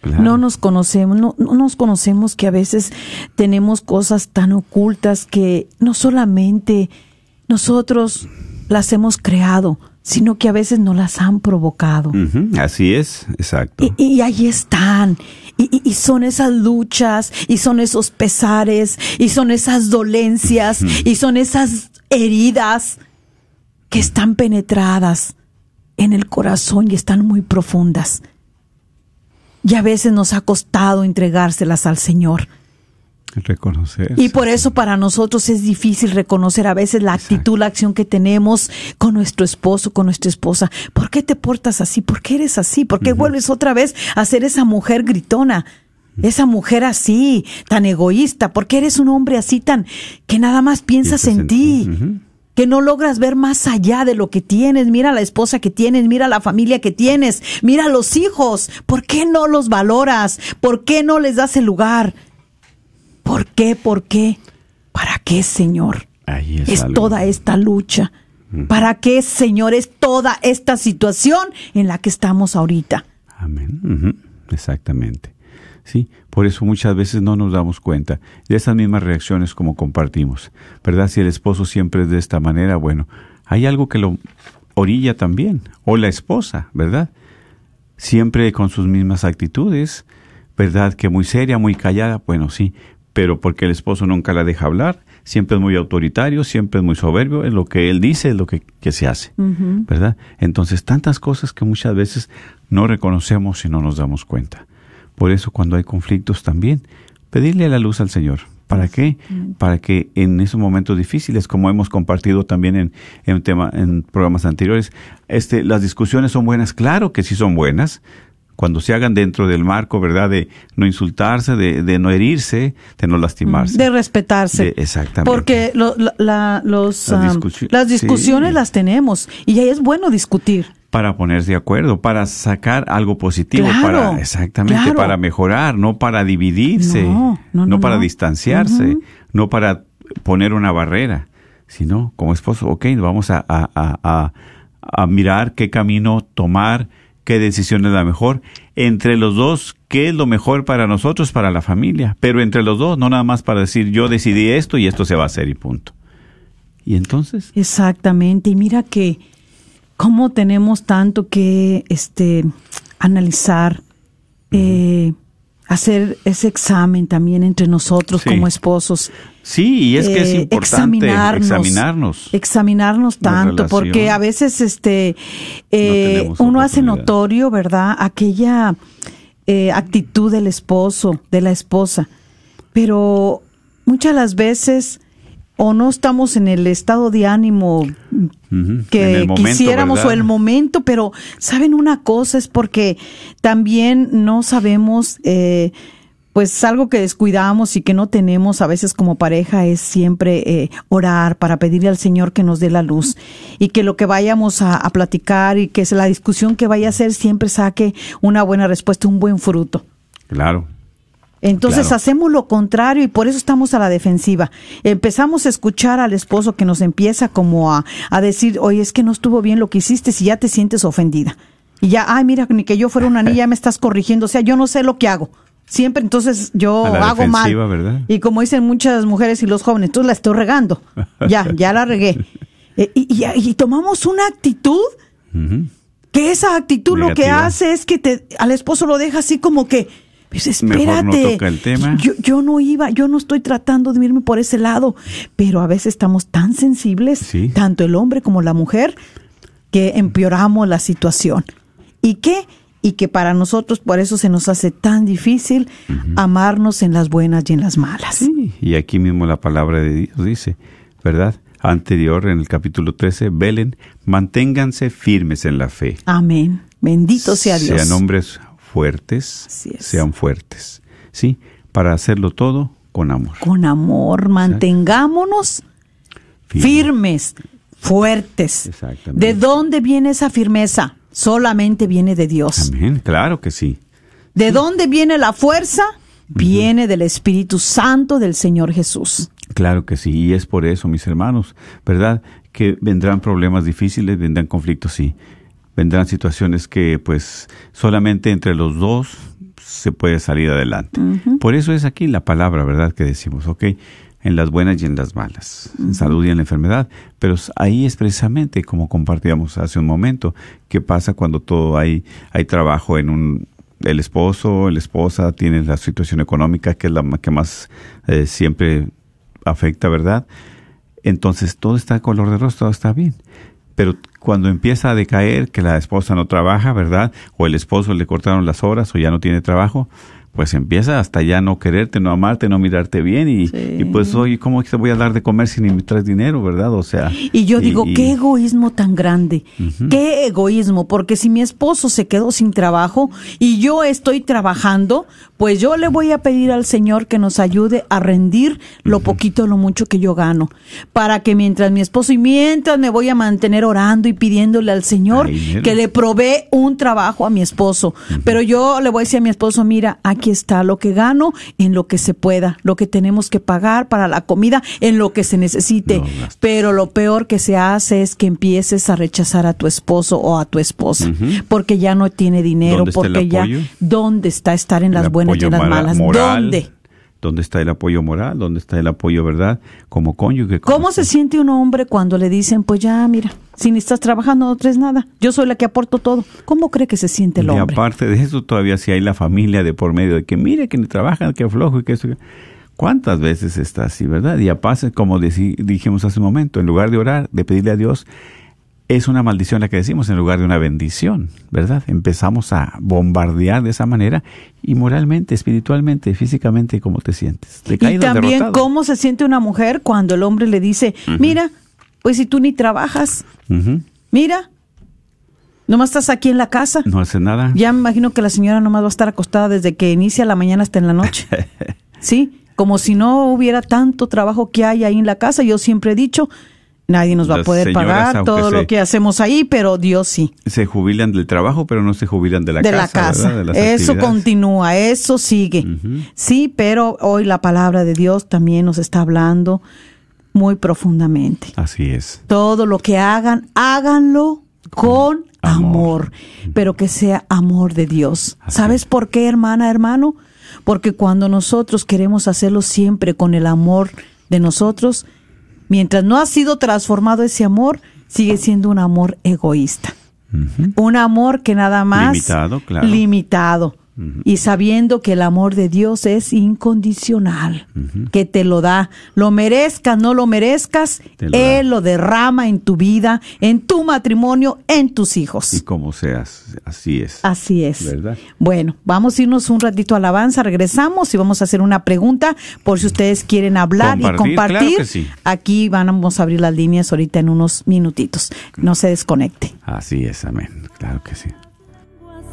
Claro. No nos conocemos, no, no nos conocemos que a veces tenemos cosas tan ocultas que no solamente nosotros las hemos creado, sino que a veces nos las han provocado. Así es, exacto. Y, y ahí están. Y, y- y son esas luchas, y son esos pesares, y son esas dolencias, y son esas heridas que están penetradas en el corazón y están muy profundas. Y a veces nos ha costado entregárselas al Señor. Reconocer. Y por eso para nosotros es difícil reconocer a veces la actitud, la acción que tenemos con nuestro esposo, con nuestra esposa. ¿Por qué te portas así? ¿Por qué eres así? ¿Por qué vuelves otra vez a ser esa mujer gritona? Esa mujer así, tan egoísta. ¿Por qué eres un hombre así tan que nada más piensas Piensas en, en ti? Que no logras ver más allá de lo que tienes. Mira la esposa que tienes, mira la familia que tienes, mira los hijos. ¿Por qué no los valoras? ¿Por qué no les das el lugar? ¿Por qué? ¿Por qué? ¿Para qué, Señor? Ahí es toda esta lucha. ¿Para qué, Señor? Es toda esta situación en la que estamos ahorita. Amén. Exactamente. Sí, por eso muchas veces no nos damos cuenta de esas mismas reacciones como compartimos. ¿Verdad? Si el esposo siempre es de esta manera, bueno, hay algo que lo orilla también. O la esposa, ¿verdad? Siempre con sus mismas actitudes, ¿verdad? Que muy seria, muy callada, bueno, sí, pero porque el esposo nunca la deja hablar, siempre es muy autoritario, siempre es muy soberbio, es lo que él dice, es lo que, que se hace, ¿verdad? Entonces, tantas cosas que muchas veces no reconocemos y no nos damos cuenta. Por eso, cuando hay conflictos también, pedirle la luz al Señor. ¿Para qué? Para que en esos momentos difíciles, como hemos compartido también en, en, tema, en programas anteriores, este, las discusiones son buenas, claro que sí son buenas, cuando se hagan dentro del marco, ¿verdad? De no insultarse, de, de no herirse, de no lastimarse. De respetarse. De- exactamente. Porque lo- la- la- los, Las discusiones sí. las tenemos y ahí es bueno discutir. Para ponerse de acuerdo, para sacar algo positivo, Claro, para exactamente claro. para mejorar, no para dividirse, No, no, no, para distanciarse, no para poner una barrera, sino como esposo, ok, vamos a, a, a, a- a mirar qué camino tomar, qué decisión es la mejor, entre los dos, qué es lo mejor para nosotros, para la familia, pero entre los dos, no nada más para decir yo decidí esto y esto se va a hacer y punto. ¿Y entonces? Exactamente. Y mira que cómo tenemos tanto que este analizar, eh, hacer ese examen también entre nosotros Sí. como esposos. Sí, y es que es eh, importante examinarnos. examinarnos La tanto, porque a veces este eh, uno hace notorio, ¿verdad? Aquella eh, actitud del esposo, de la esposa, pero muchas las veces o no estamos en el estado de ánimo que momento, quisiéramos ¿verdad? o el momento, pero saben una cosa es porque también no sabemos, eh, pues algo que descuidamos y que no tenemos a veces como pareja es siempre eh, orar para pedirle al Señor que nos dé la luz y que lo que vayamos a, a platicar y que es la discusión que vaya a ser siempre saque una buena respuesta, un buen fruto. Claro. Entonces Claro. hacemos lo contrario y por eso estamos a la defensiva. Empezamos a escuchar al esposo que nos empieza como a, a decir, oye, es que no estuvo bien lo que hiciste si ya te sientes ofendida. Y ya, ay, mira, ni que yo fuera una niña, ya me estás corrigiendo. O sea, yo no sé lo que hago. Siempre entonces yo hago mal. Y como dicen muchas mujeres y los jóvenes, entonces la estoy regando. Ya, ya la regué. Eh, y, y- y tomamos una actitud que esa actitud lo que hace es que te, al esposo lo deja así como que, pues Mejor no espérate, toca el tema. Yo, yo no iba, yo no estoy tratando de irme por ese lado, pero a veces estamos tan sensibles, Sí. tanto el hombre como la mujer, que empeoramos la situación. ¿Y qué? Y que para nosotros por eso se nos hace tan difícil amarnos en las buenas y en las malas. Sí, y aquí mismo la palabra de Dios dice, ¿verdad? Anterior en el capítulo 13, velen, manténganse firmes en la fe. Amén. Bendito sea Dios. Sean hombres fuertes, sean fuertes. Sí, para hacerlo todo con amor. Con amor, mantengámonos Firme. firmes, fuertes. Exactamente. ¿De dónde viene esa firmeza? Solamente viene de Dios. Amén, claro que sí. ¿De dónde viene la fuerza? Viene del Espíritu Santo del Señor Jesús. Claro que sí, y es por eso, mis hermanos, ¿verdad? Que vendrán problemas difíciles, vendrán conflictos, sí. Vendrán situaciones que, pues, solamente entre los dos se puede salir adelante. Por eso es aquí la palabra, ¿verdad? Que decimos, ok, en las buenas y en las malas, en salud y en la enfermedad. Pero ahí es precisamente como compartíamos hace un momento, qué pasa cuando todo hay, hay trabajo en un, el esposo, la esposa tiene la situación económica que es la que más eh, siempre afecta, ¿verdad? Entonces todo está color de rosa, todo está bien. Pero cuando empieza a decaer, que la esposa no trabaja, ¿verdad? O el esposo le cortaron las horas o ya no tiene trabajo, pues empieza hasta ya no quererte, no amarte, no mirarte bien y, Sí. y pues oye, ¿cómo te voy a dar de comer si ni me traes dinero, verdad? O sea... Y yo digo, y- qué egoísmo tan grande, qué egoísmo, porque si mi esposo se quedó sin trabajo y yo estoy trabajando, pues yo le voy a pedir al Señor que nos ayude a rendir lo poquito o lo mucho que yo gano, para que mientras mi esposo y mientras me voy a mantener orando y pidiéndole al Señor Ay, que le provee un trabajo a mi esposo, pero yo le voy a decir a mi esposo, mira, aquí está lo que gano en lo que se pueda, lo que tenemos que pagar para la comida, en lo que se necesite. No. Pero lo peor que se hace es que empieces a rechazar a tu esposo o a tu esposa, porque ya no tiene dinero, ¿Dónde está el porque ya dónde está estar en las buenas apoyo malas, moral, ¿dónde? ¿Dónde está el apoyo moral? ¿Dónde está el apoyo, verdad? Como cónyuge. como ¿Cómo se siente un hombre cuando le dicen, pues ya, mira, si ni estás trabajando no traes nada, yo soy la que aporto todo? ¿Cómo cree que se siente el Y hombre? aparte de eso, todavía si hay la familia de por medio de que mire que ni trabajan, que flojo y que eso. ¿Cuántas veces está así, verdad? Y aparte, como deci- dijimos hace un momento, en lugar de orar, de pedirle a Dios, es una maldición la que decimos en lugar de una bendición, ¿verdad? Empezamos a bombardear de esa manera y moralmente, espiritualmente, físicamente, ¿cómo te sientes? Y Decaído, también derrotado. cómo se siente una mujer cuando el hombre le dice, mira, pues si tú ni trabajas, mira, nomás estás aquí en la casa. No hace nada. Ya me imagino que la señora nomás va a estar acostada desde que inicia la mañana hasta en la noche. Sí, como si no hubiera tanto trabajo que hay ahí en la casa. Yo siempre he dicho, nadie nos va a poder señoras, pagar todo se- lo que hacemos ahí, pero Dios sí. Se jubilan del trabajo, pero no se jubilan de la de casa. la casa. eso continúa, eso sigue. Sí, pero hoy la palabra de Dios también nos está hablando muy profundamente. Así es. Todo lo que hagan, háganlo con amor, amor. pero que sea amor de Dios. Así ¿Sabes es. por qué, hermana, hermano? Porque cuando nosotros queremos hacerlo siempre con el amor de nosotros, mientras no ha sido transformado ese amor, sigue siendo un amor egoísta. Un amor que nada más Limitado, claro. limitado. Y sabiendo que el amor de Dios es incondicional, que te lo da, lo merezcas, no lo merezcas, lo Él da. lo derrama en tu vida, en tu matrimonio, en tus hijos. Y como seas, así es. Así es. ¿Verdad? Bueno, vamos a irnos un ratito a alabanza, regresamos y vamos a hacer una pregunta por si ustedes quieren hablar y Compartir, claro sí. Aquí vamos a abrir las líneas ahorita en unos minutitos. No se desconecte. Así es, amén. Claro que sí.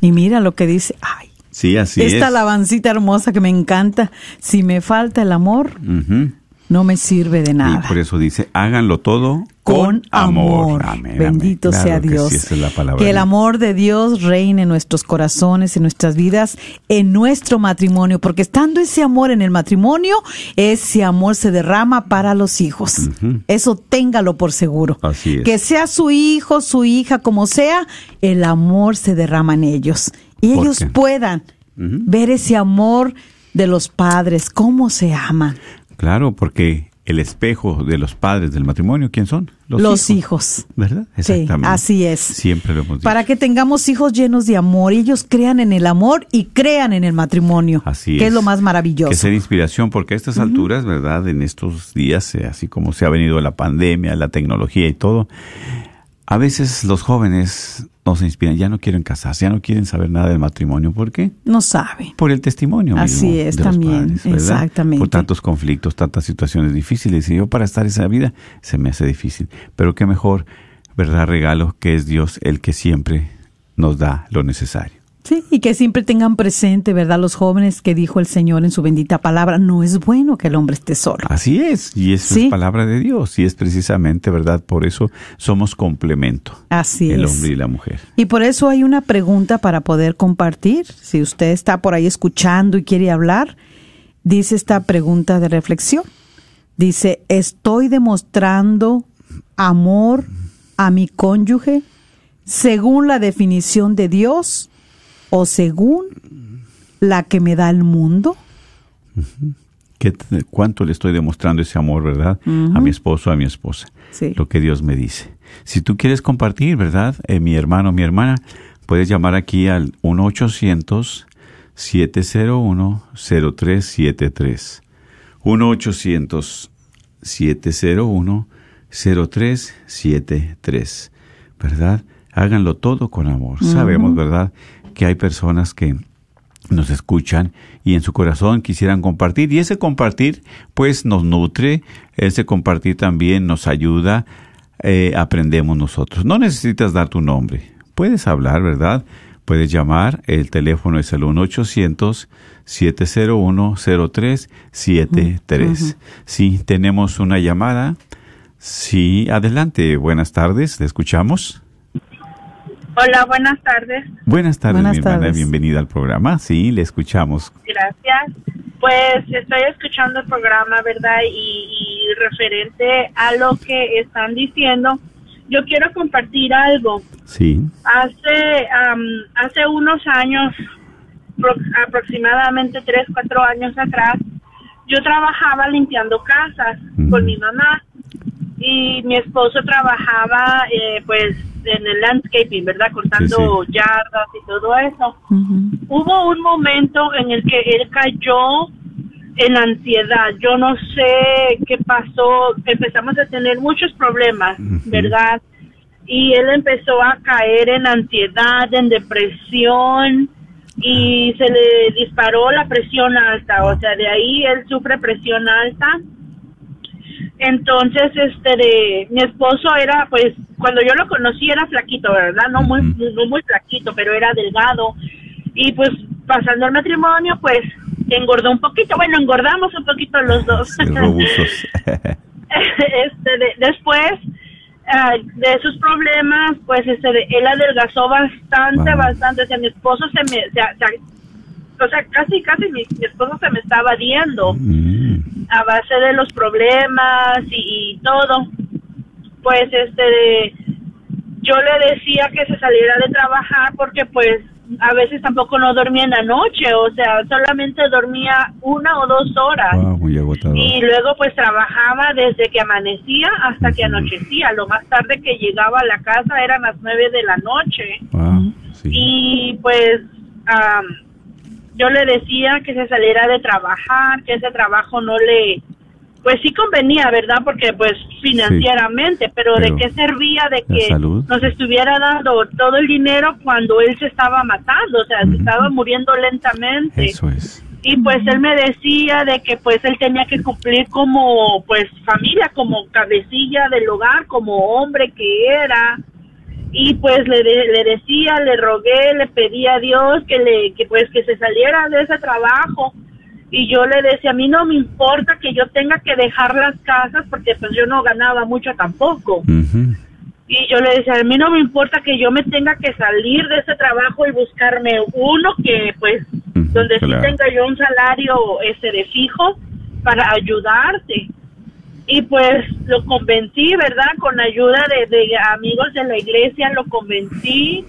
Y mira lo que dice, ay, Sí, así esta es. alabancita hermosa que me encanta. Si me falta el amor, Ujú. No me sirve de nada. Y por eso dice, háganlo todo con amor. Amén, Bendito amén. sea Claro que Dios. sí, esa es la palabra que el amor de Dios reine en nuestros corazones, en nuestras vidas, en nuestro matrimonio, porque estando ese amor en el matrimonio, ese amor se derrama para los hijos. Eso téngalo por seguro. Así es. Que sea su hijo, su hija, como sea, el amor se derrama en ellos. Y ¿Por ellos qué? puedan ver ese amor de los padres, cómo se aman. Claro, porque el espejo de los padres del matrimonio, ¿quién son? Los hijos. ¿Verdad? Sí, Exactamente. así es. Siempre lo hemos dicho. Para que tengamos hijos llenos de amor, ellos crean en el amor y crean en el matrimonio, Así que es. es lo más maravilloso. Que sea inspiración, porque a estas alturas, ¿verdad? En estos días, eh, así como se ha venido la pandemia, la tecnología y todo, a veces los jóvenes no se inspiran, ya no quieren casarse, ya no quieren saber nada del matrimonio. ¿Por qué? No sabe. Por el testimonio Así es, de los también, padres, ¿verdad? exactamente. Por tantos conflictos, tantas situaciones difíciles. Y yo para estar esa vida se me hace difícil. Pero qué mejor, ¿verdad? Regalo que es Dios el que siempre nos da lo necesario. Sí, y que siempre tengan presente, ¿verdad? Los jóvenes que dijo el Señor en su bendita palabra, no es bueno que el hombre esté solo. Así es, y eso Sí. es palabra de Dios, y es precisamente, ¿verdad? Por eso somos complemento, Así el es. hombre y la mujer. Y por eso hay una pregunta para poder compartir. Si usted está por ahí escuchando y quiere hablar, dice esta pregunta de reflexión. Dice, ¿estoy demostrando amor a mi cónyuge según la definición de Dios o según la que me da el mundo? ¿Qué ¿Cuánto le estoy demostrando ese amor, verdad? A mi esposo, a mi esposa. Sí. Lo que Dios me dice. Si tú quieres compartir, ¿verdad? Eh, mi hermano, mi hermana, puedes llamar aquí al 1-800-701-0373. 1-800-701-0373. ¿Verdad? Háganlo todo con amor. Sabemos, ¿verdad? Que hay personas que nos escuchan y en su corazón quisieran compartir. Y ese compartir, pues, nos nutre, ese compartir también nos ayuda, eh, aprendemos nosotros. No necesitas dar tu nombre. Puedes hablar, ¿verdad? Puedes llamar, el teléfono es el 1-800-701-0373. Sí, tenemos una llamada. Sí, adelante, buenas tardes, le escuchamos. Hola, buenas tardes. Buenas tardes, Buenas mi hermana, bienvenida al programa. Sí, le escuchamos. Gracias. Pues estoy escuchando el programa, ¿verdad? Y, y referente a lo que están diciendo, yo quiero compartir algo. Sí. Hace, am, hace unos años, pro- aproximadamente tres, cuatro años atrás, yo trabajaba limpiando casas con mi mamá y mi esposo trabajaba eh, pues en el landscaping, ¿verdad? Cortando yardas y todo eso. Hubo un momento en el que él cayó en ansiedad. Yo no sé qué pasó. Empezamos a tener muchos problemas. ¿verdad? Y él empezó a caer en ansiedad, en depresión y se le disparó la presión alta. O sea, de ahí él sufre presión alta. Entonces, este, de, mi esposo era, pues, cuando yo lo conocí era flaquito, ¿verdad? No muy, muy, no muy flaquito, pero era delgado. Y pues, pasando el matrimonio, pues, engordó un poquito. Bueno, engordamos un poquito los dos. Sí, robusos. este, de- después ah, de sus problemas, pues este, de- él adelgazó bastante, Wow. bastante. O sea, mi esposo se me, se- se- o sea, casi, casi mi, mi esposo se me estaba diendo Mm, a base de los problemas y, y todo. Pues este, yo le decía que se saliera de trabajar porque pues a veces tampoco no dormía en la noche, o sea, solamente dormía una o dos horas. wow, muy. Y luego pues trabajaba desde que amanecía hasta que anochecía. Lo más tarde que llegaba a la casa eran las nueve de la noche. Wow, sí. Y pues am, yo le decía que se saliera de trabajar, que ese trabajo no le... Pues sí convenía, ¿verdad? Porque pues financieramente, pero, Pero ¿de qué servía de que salud. nos estuviera dando todo el dinero cuando él se estaba matando? O sea, se estaba muriendo lentamente Eso es. y pues él me decía de que pues él tenía que cumplir como pues familia, como cabecilla del hogar, como hombre que era y pues le, de- le decía, le rogué, le pedí a Dios que le que pues que se saliera de ese trabajo y yo le decía, a mí no me importa que yo tenga que dejar las casas porque pues yo no ganaba mucho tampoco. Y yo le decía, a mí no me importa que yo me tenga que salir de ese trabajo y buscarme uno que, pues, donde claro. sí tenga yo un salario ese de fijo para ayudarte. Y pues lo convencí, ¿verdad? Con ayuda de, de amigos de la iglesia lo convencí.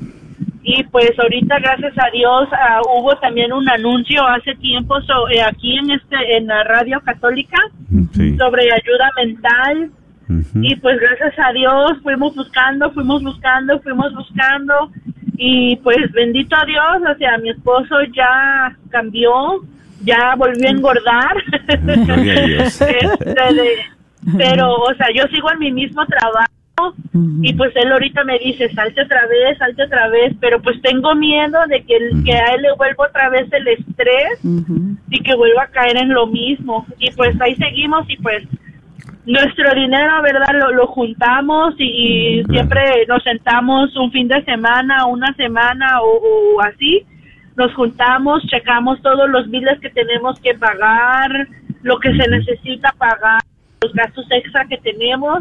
Y pues ahorita, gracias a Dios, ah, hubo también un anuncio hace tiempo so- eh, aquí en este en la radio católica Sí. sobre ayuda mental y pues gracias a Dios fuimos buscando, fuimos buscando, fuimos buscando y pues bendito a Dios, o sea, mi esposo ya cambió, ya volvió a engordar. Gloria a Dios. Este, de- pero, o sea, yo sigo en mi mismo trabajo y pues él ahorita me dice, salte otra vez, salte otra vez, pero pues tengo miedo de que, que a él le vuelva otra vez el estrés y que vuelva a caer en lo mismo. Y pues ahí seguimos y pues nuestro dinero, ¿verdad? Lo, lo juntamos y, y Claro. siempre nos sentamos un fin de semana, una semana o, o así. Nos juntamos, checamos todos los biles que tenemos que pagar, lo que se necesita pagar, los gastos extra que tenemos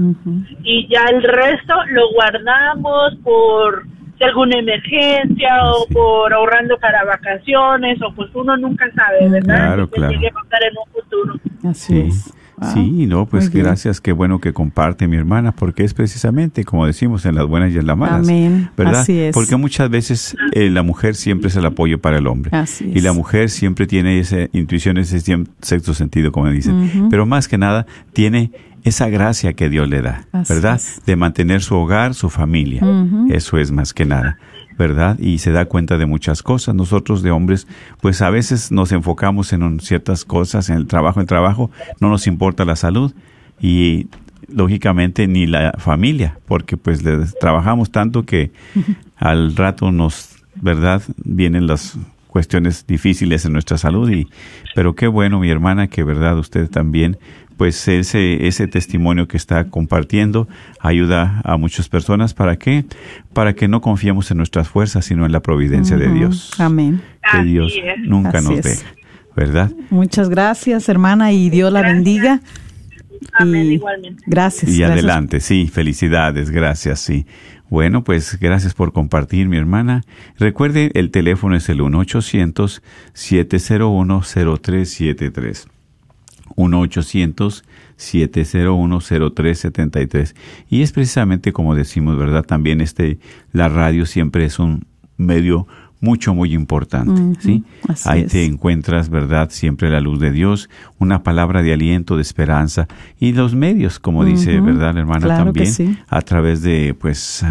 y ya el resto lo guardamos por si alguna emergencia o por ahorrando para vacaciones o pues uno nunca sabe, ¿verdad? Claro, Que claro. a pasar en un futuro. Así Sí, es. Wow. sí, no, pues gracias, qué bueno que comparte mi hermana, porque es precisamente, como decimos, en las buenas y en las malas. Amén, ¿Verdad? así es. Porque muchas veces eh, la mujer siempre es el apoyo para el hombre. Así Y la es. mujer siempre tiene esa intuición, ese sexto sentido, como dicen. Pero más que nada, tiene esa gracia que Dios le da, Así ¿verdad? es. De mantener su hogar, su familia. Eso es más que nada. ¿Verdad? Y se da cuenta de muchas cosas. Nosotros de hombres, pues a veces nos enfocamos en un- ciertas cosas, en el trabajo, en trabajo, no nos importa la salud y lógicamente ni la familia, porque pues le trabajamos tanto que al rato nos, ¿verdad? Vienen las cuestiones difíciles en nuestra salud y pero qué bueno mi hermana que verdad usted también pues ese ese testimonio que está compartiendo ayuda a muchas personas para qué para que no confiemos en nuestras fuerzas sino en la providencia de. Dios Amén. que Así Dios es. nunca Así nos deja verdad Muchas gracias, hermana, y Dios la bendiga. Amén, Y igualmente. Gracias. y gracias. adelante sí felicidades gracias sí bueno pues gracias por compartir mi hermana recuerde el teléfono es el 1 800 701 0373 1-800-701-0373. Y es precisamente como decimos, ¿verdad? También este, la radio siempre es un medio mucho, muy importante, ¿sí? así Ahí es. te encuentras, ¿verdad? Siempre la luz de Dios, una palabra de aliento, de esperanza y los medios, como dice, ¿verdad, hermana? claro También sí. a través de, pues,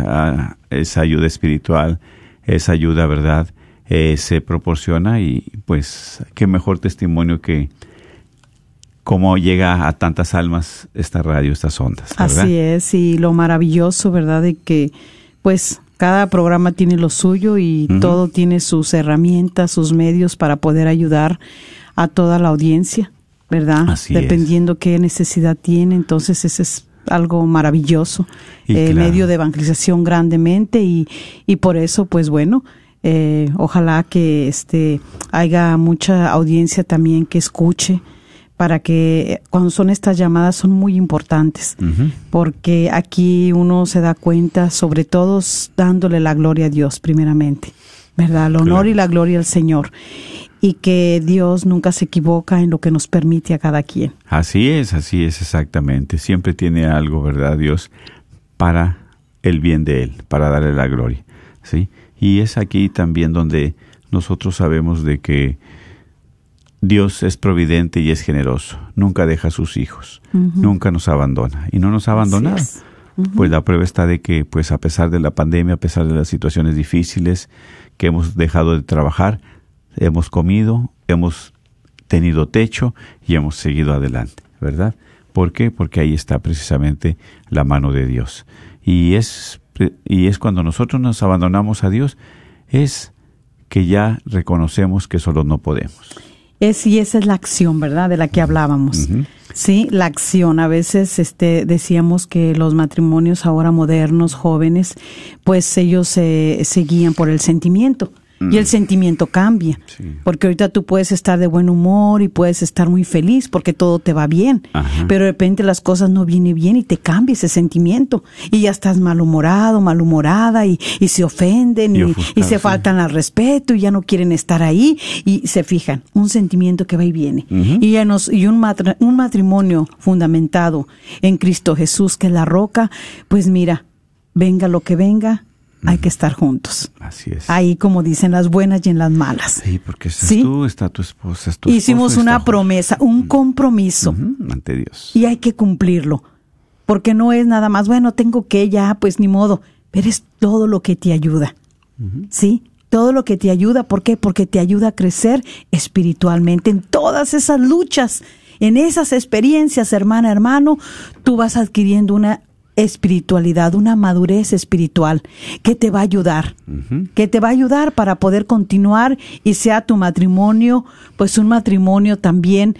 esa ayuda espiritual, esa ayuda, ¿verdad? Eh, se proporciona y, pues, qué mejor testimonio que cómo llega a tantas almas esta radio, estas ondas, ¿verdad? Así es, y lo maravilloso, ¿verdad? De que, pues, cada programa tiene lo suyo y todo tiene sus herramientas, sus medios para poder ayudar a toda la audiencia, ¿verdad? Así es. Dependiendo qué necesidad tiene, entonces ese es algo maravilloso, claro. medio de evangelización grandemente y, y por eso, pues bueno, eh, ojalá que este haya mucha audiencia también que escuche para que cuando son estas llamadas son muy importantes porque aquí uno se da cuenta sobre todo dándole la gloria a Dios primeramente verdad el honor y la gloria al Señor y que Dios nunca se equivoca en lo que nos permite a cada quien Así es, así es exactamente. Siempre tiene algo, ¿verdad, Dios? Para el bien de Él, para darle la gloria. ¿Sí? Y es aquí también donde nosotros sabemos de que Dios es providente y es generoso. Nunca deja a sus hijos. Nunca nos abandona. Y no nos ha abandonado. es. Pues la prueba está de que, pues a pesar de la pandemia, a pesar de las situaciones difíciles, que hemos dejado de trabajar, hemos comido, hemos tenido techo y hemos seguido adelante, ¿verdad? ¿Por qué? Porque ahí está precisamente la mano de Dios. Y es, y es cuando nosotros nos abandonamos a Dios, es que ya reconocemos que solo no podemos. Es y esa es la acción, ¿verdad? De la que hablábamos. Sí, la acción. A veces este, decíamos que los matrimonios ahora modernos, jóvenes, pues ellos se se guían por el sentimiento. Y el sentimiento cambia. Sí. Porque ahorita tú puedes estar de buen humor y puedes estar muy feliz porque todo te va bien. Ajá. Pero de repente las cosas no vienen bien y te cambia ese sentimiento. Y ya estás malhumorado, malhumorada y, y se ofenden Y y, se sí. faltan al respeto y ya no quieren estar ahí. Y se fijan, un sentimiento que va y viene. y, ya nos- y un, un matrimonio fundamentado en Cristo Jesús, que es la roca, pues mira, venga lo que venga, hay que estar juntos. Así es. Ahí, como dicen, las buenas y en las malas. Sí, porque estás Sí. tú, está tu esposa, es tu Hicimos esposo, una promesa, un compromiso ante Dios. y hay que cumplirlo. Porque no es nada más, bueno, tengo que ya, pues ni modo, pero es todo lo que te ayuda. ¿Sí? Todo lo que te ayuda, ¿por qué? Porque te ayuda a crecer espiritualmente en todas esas luchas, en esas experiencias, hermana, hermano, tú vas adquiriendo una espiritualidad, una madurez espiritual que te va a ayudar, que te va a ayudar para poder continuar y sea tu matrimonio, pues un matrimonio también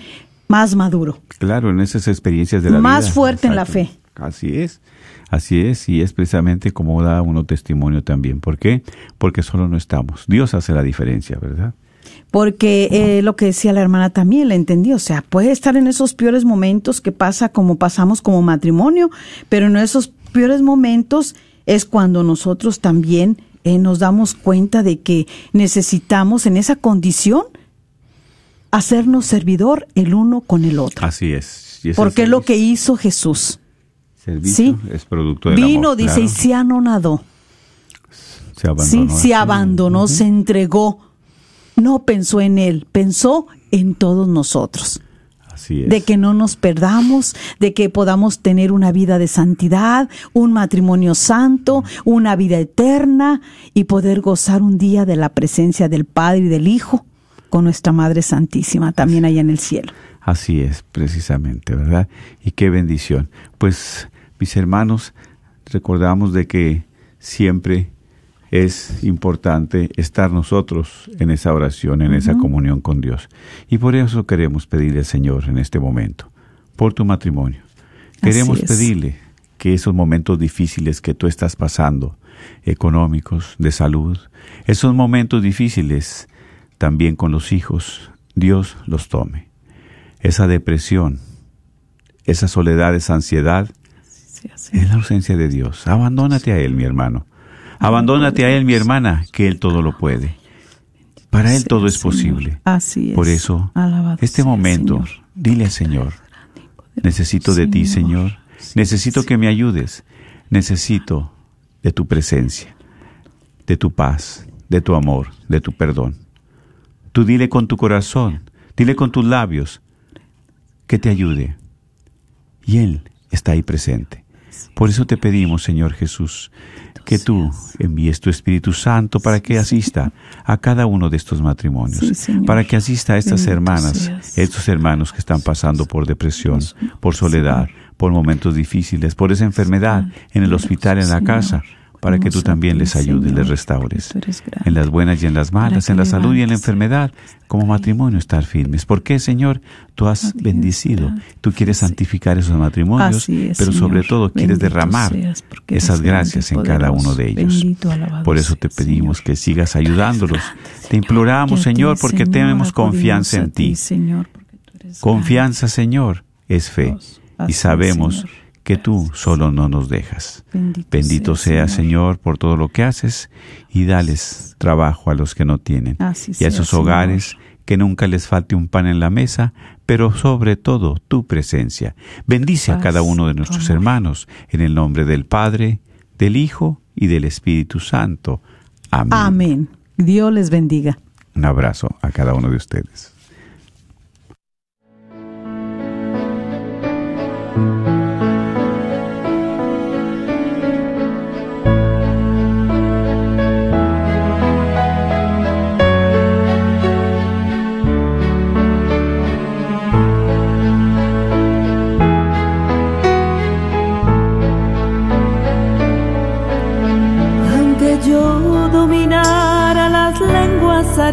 más maduro. Claro, en esas experiencias de la Más vida. fuerte en la fe. Así es, así es, y es precisamente como da uno testimonio también. ¿Por qué? Porque solo no estamos. Dios hace la diferencia, ¿verdad? Porque eh, lo que decía la hermana también, la entendí. O sea, puede estar en esos peores momentos que pasa como pasamos como matrimonio, pero en esos peores momentos es cuando nosotros también eh, nos damos cuenta de que necesitamos en esa condición hacernos servidor el uno con el otro. Así es. Y Porque es lo que hizo Jesús. servicio sí. es producto del Vino, amor, dice, claro. y se anonadó. se abandonó. Sí, se abandonó, se entregó. No pensó en él, pensó en todos nosotros. Así es. De que no nos perdamos, de que podamos tener una vida de santidad, un matrimonio santo, una vida eterna y poder gozar un día de la presencia del Padre y del Hijo con nuestra Madre Santísima también allá en el cielo. Así es, precisamente, ¿verdad? Y qué bendición. Pues, mis hermanos, recordamos de que siempre es importante estar nosotros en esa oración, en esa comunión con Dios. Y por eso queremos pedirle al Señor en este momento, por tu matrimonio. Queremos pedirle que esos momentos difíciles que tú estás pasando, económicos, de salud, esos momentos difíciles también con los hijos, Dios los tome. Esa depresión, esa soledad, esa ansiedad, es la ausencia de Dios. Abandónate a Él, mi hermano. Abandónate a Él, mi hermana, que Él todo lo puede. Para Él todo es posible. Así es. Por eso, este momento, dile al Señor, necesito de ti, Señor. Necesito que me ayudes. Necesito de tu presencia, de tu paz, de tu amor, de tu perdón. Tú dile con tu corazón, dile con tus labios, que te ayude. Y Él está ahí presente. Por eso te pedimos, Señor Jesús, que tú envíes tu Espíritu Santo para que asista a cada uno de estos matrimonios, para que asista a estas hermanas, estos hermanos que están pasando por depresión, por soledad, por momentos difíciles, por esa enfermedad en el hospital, en la casa, para que tú también les ayudes, les restaures. En las buenas y en las malas, en la salud y en la enfermedad, como matrimonio estar firmes. ¿Por qué, Señor? Tú has bendicido, tú quieres santificar esos matrimonios, pero sobre todo quieres derramar esas gracias en cada uno de ellos. Por eso te pedimos que sigas ayudándolos. Te imploramos, Señor, porque tenemos confianza en ti. Confianza, Señor, es fe y sabemos que tú solo no nos dejas. Bendito, sea, Señor, por todo lo que haces y dales trabajo a los que no tienen y a esos hogares que nunca les falte un pan en la mesa, pero sobre todo tu presencia. Bendice a cada uno de nuestros hermanos en el nombre del Padre, del Hijo y del Espíritu Santo. Amén. Amén. Dios les bendiga. Un abrazo a cada uno de ustedes.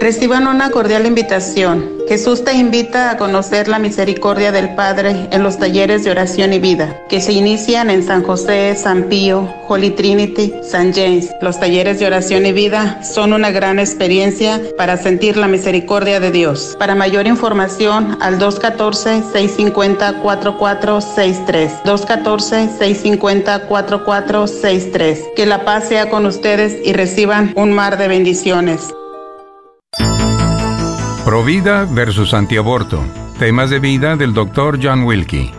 Reciban una cordial invitación. Jesús te invita a conocer la misericordia del Padre en los talleres de oración y vida, que se inician en San José, San Pío, Holy Trinity, San James. Los talleres de oración y vida son una gran experiencia para sentir la misericordia de Dios. Para mayor información, al 214-650-4463. 214-650-4463. Que la paz sea con ustedes y reciban un mar de bendiciones. Provida versus antiaborto. Temas de vida del Dr. John Wilkie.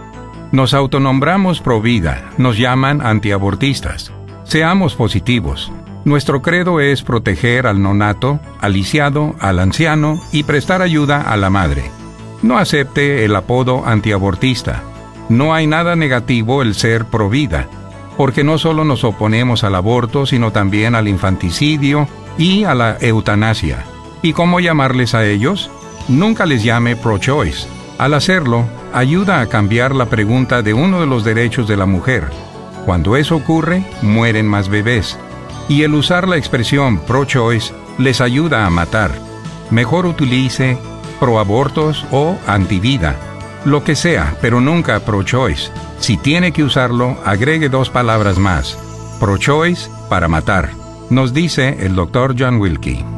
Nos autonombramos Provida, nos llaman antiabortistas. Seamos positivos. Nuestro credo es proteger al nonato, al lisiado, al anciano y prestar ayuda a la madre. No acepte el apodo antiabortista. No hay nada negativo el ser provida, porque no solo nos oponemos al aborto, sino también al infanticidio y a la eutanasia. ¿Y cómo llamarles a ellos? Nunca les llame pro-choice. Al hacerlo, ayuda a cambiar la pregunta de uno de los derechos de la mujer. Cuando eso ocurre, mueren más bebés. Y el usar la expresión pro-choice les ayuda a matar. Mejor utilice pro-abortos o antivida. Lo que sea, pero nunca pro-choice. Si tiene que usarlo, agregue dos palabras más. Pro-choice para matar. Nos dice el Dr. John Wilkie.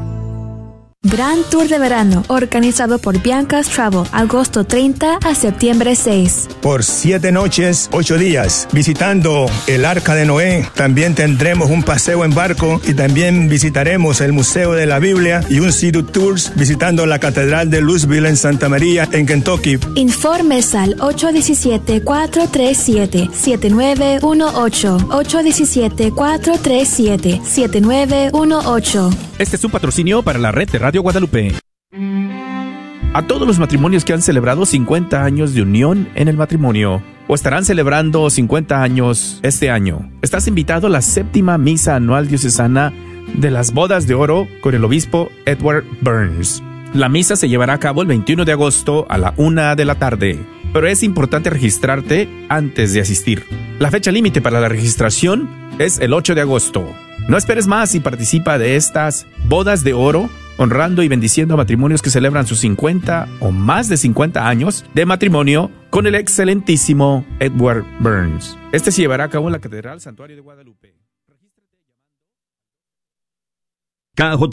Gran Tour de Verano, organizado por Bianca's Travel, agosto 30 a septiembre 6. Por siete noches, ocho días, visitando el Arca de Noé. También tendremos un paseo en barco y también visitaremos el Museo de la Biblia y un City Tours visitando la Catedral de Louisville en Santa María, en Kentucky. Informes al 817-437-7918. 817-437-7918. Este es un patrocinio para la red de Radio Guadalupe. A todos los matrimonios que han celebrado 50 años de unión en el matrimonio o estarán celebrando 50 años este año, estás invitado a la séptima misa anual diocesana de las bodas de oro con el obispo Edward Burns. La misa se llevará a cabo el 21 de agosto a la una de la tarde, pero es importante registrarte antes de asistir. La fecha límite para la registración es el 8 de agosto. No esperes más y participa de estas bodas de oro, honrando y bendiciendo a matrimonios que celebran sus 50 o más de 50 años de matrimonio con el excelentísimo Edward Burns. Este se llevará a cabo en la Catedral Santuario de Guadalupe. KJO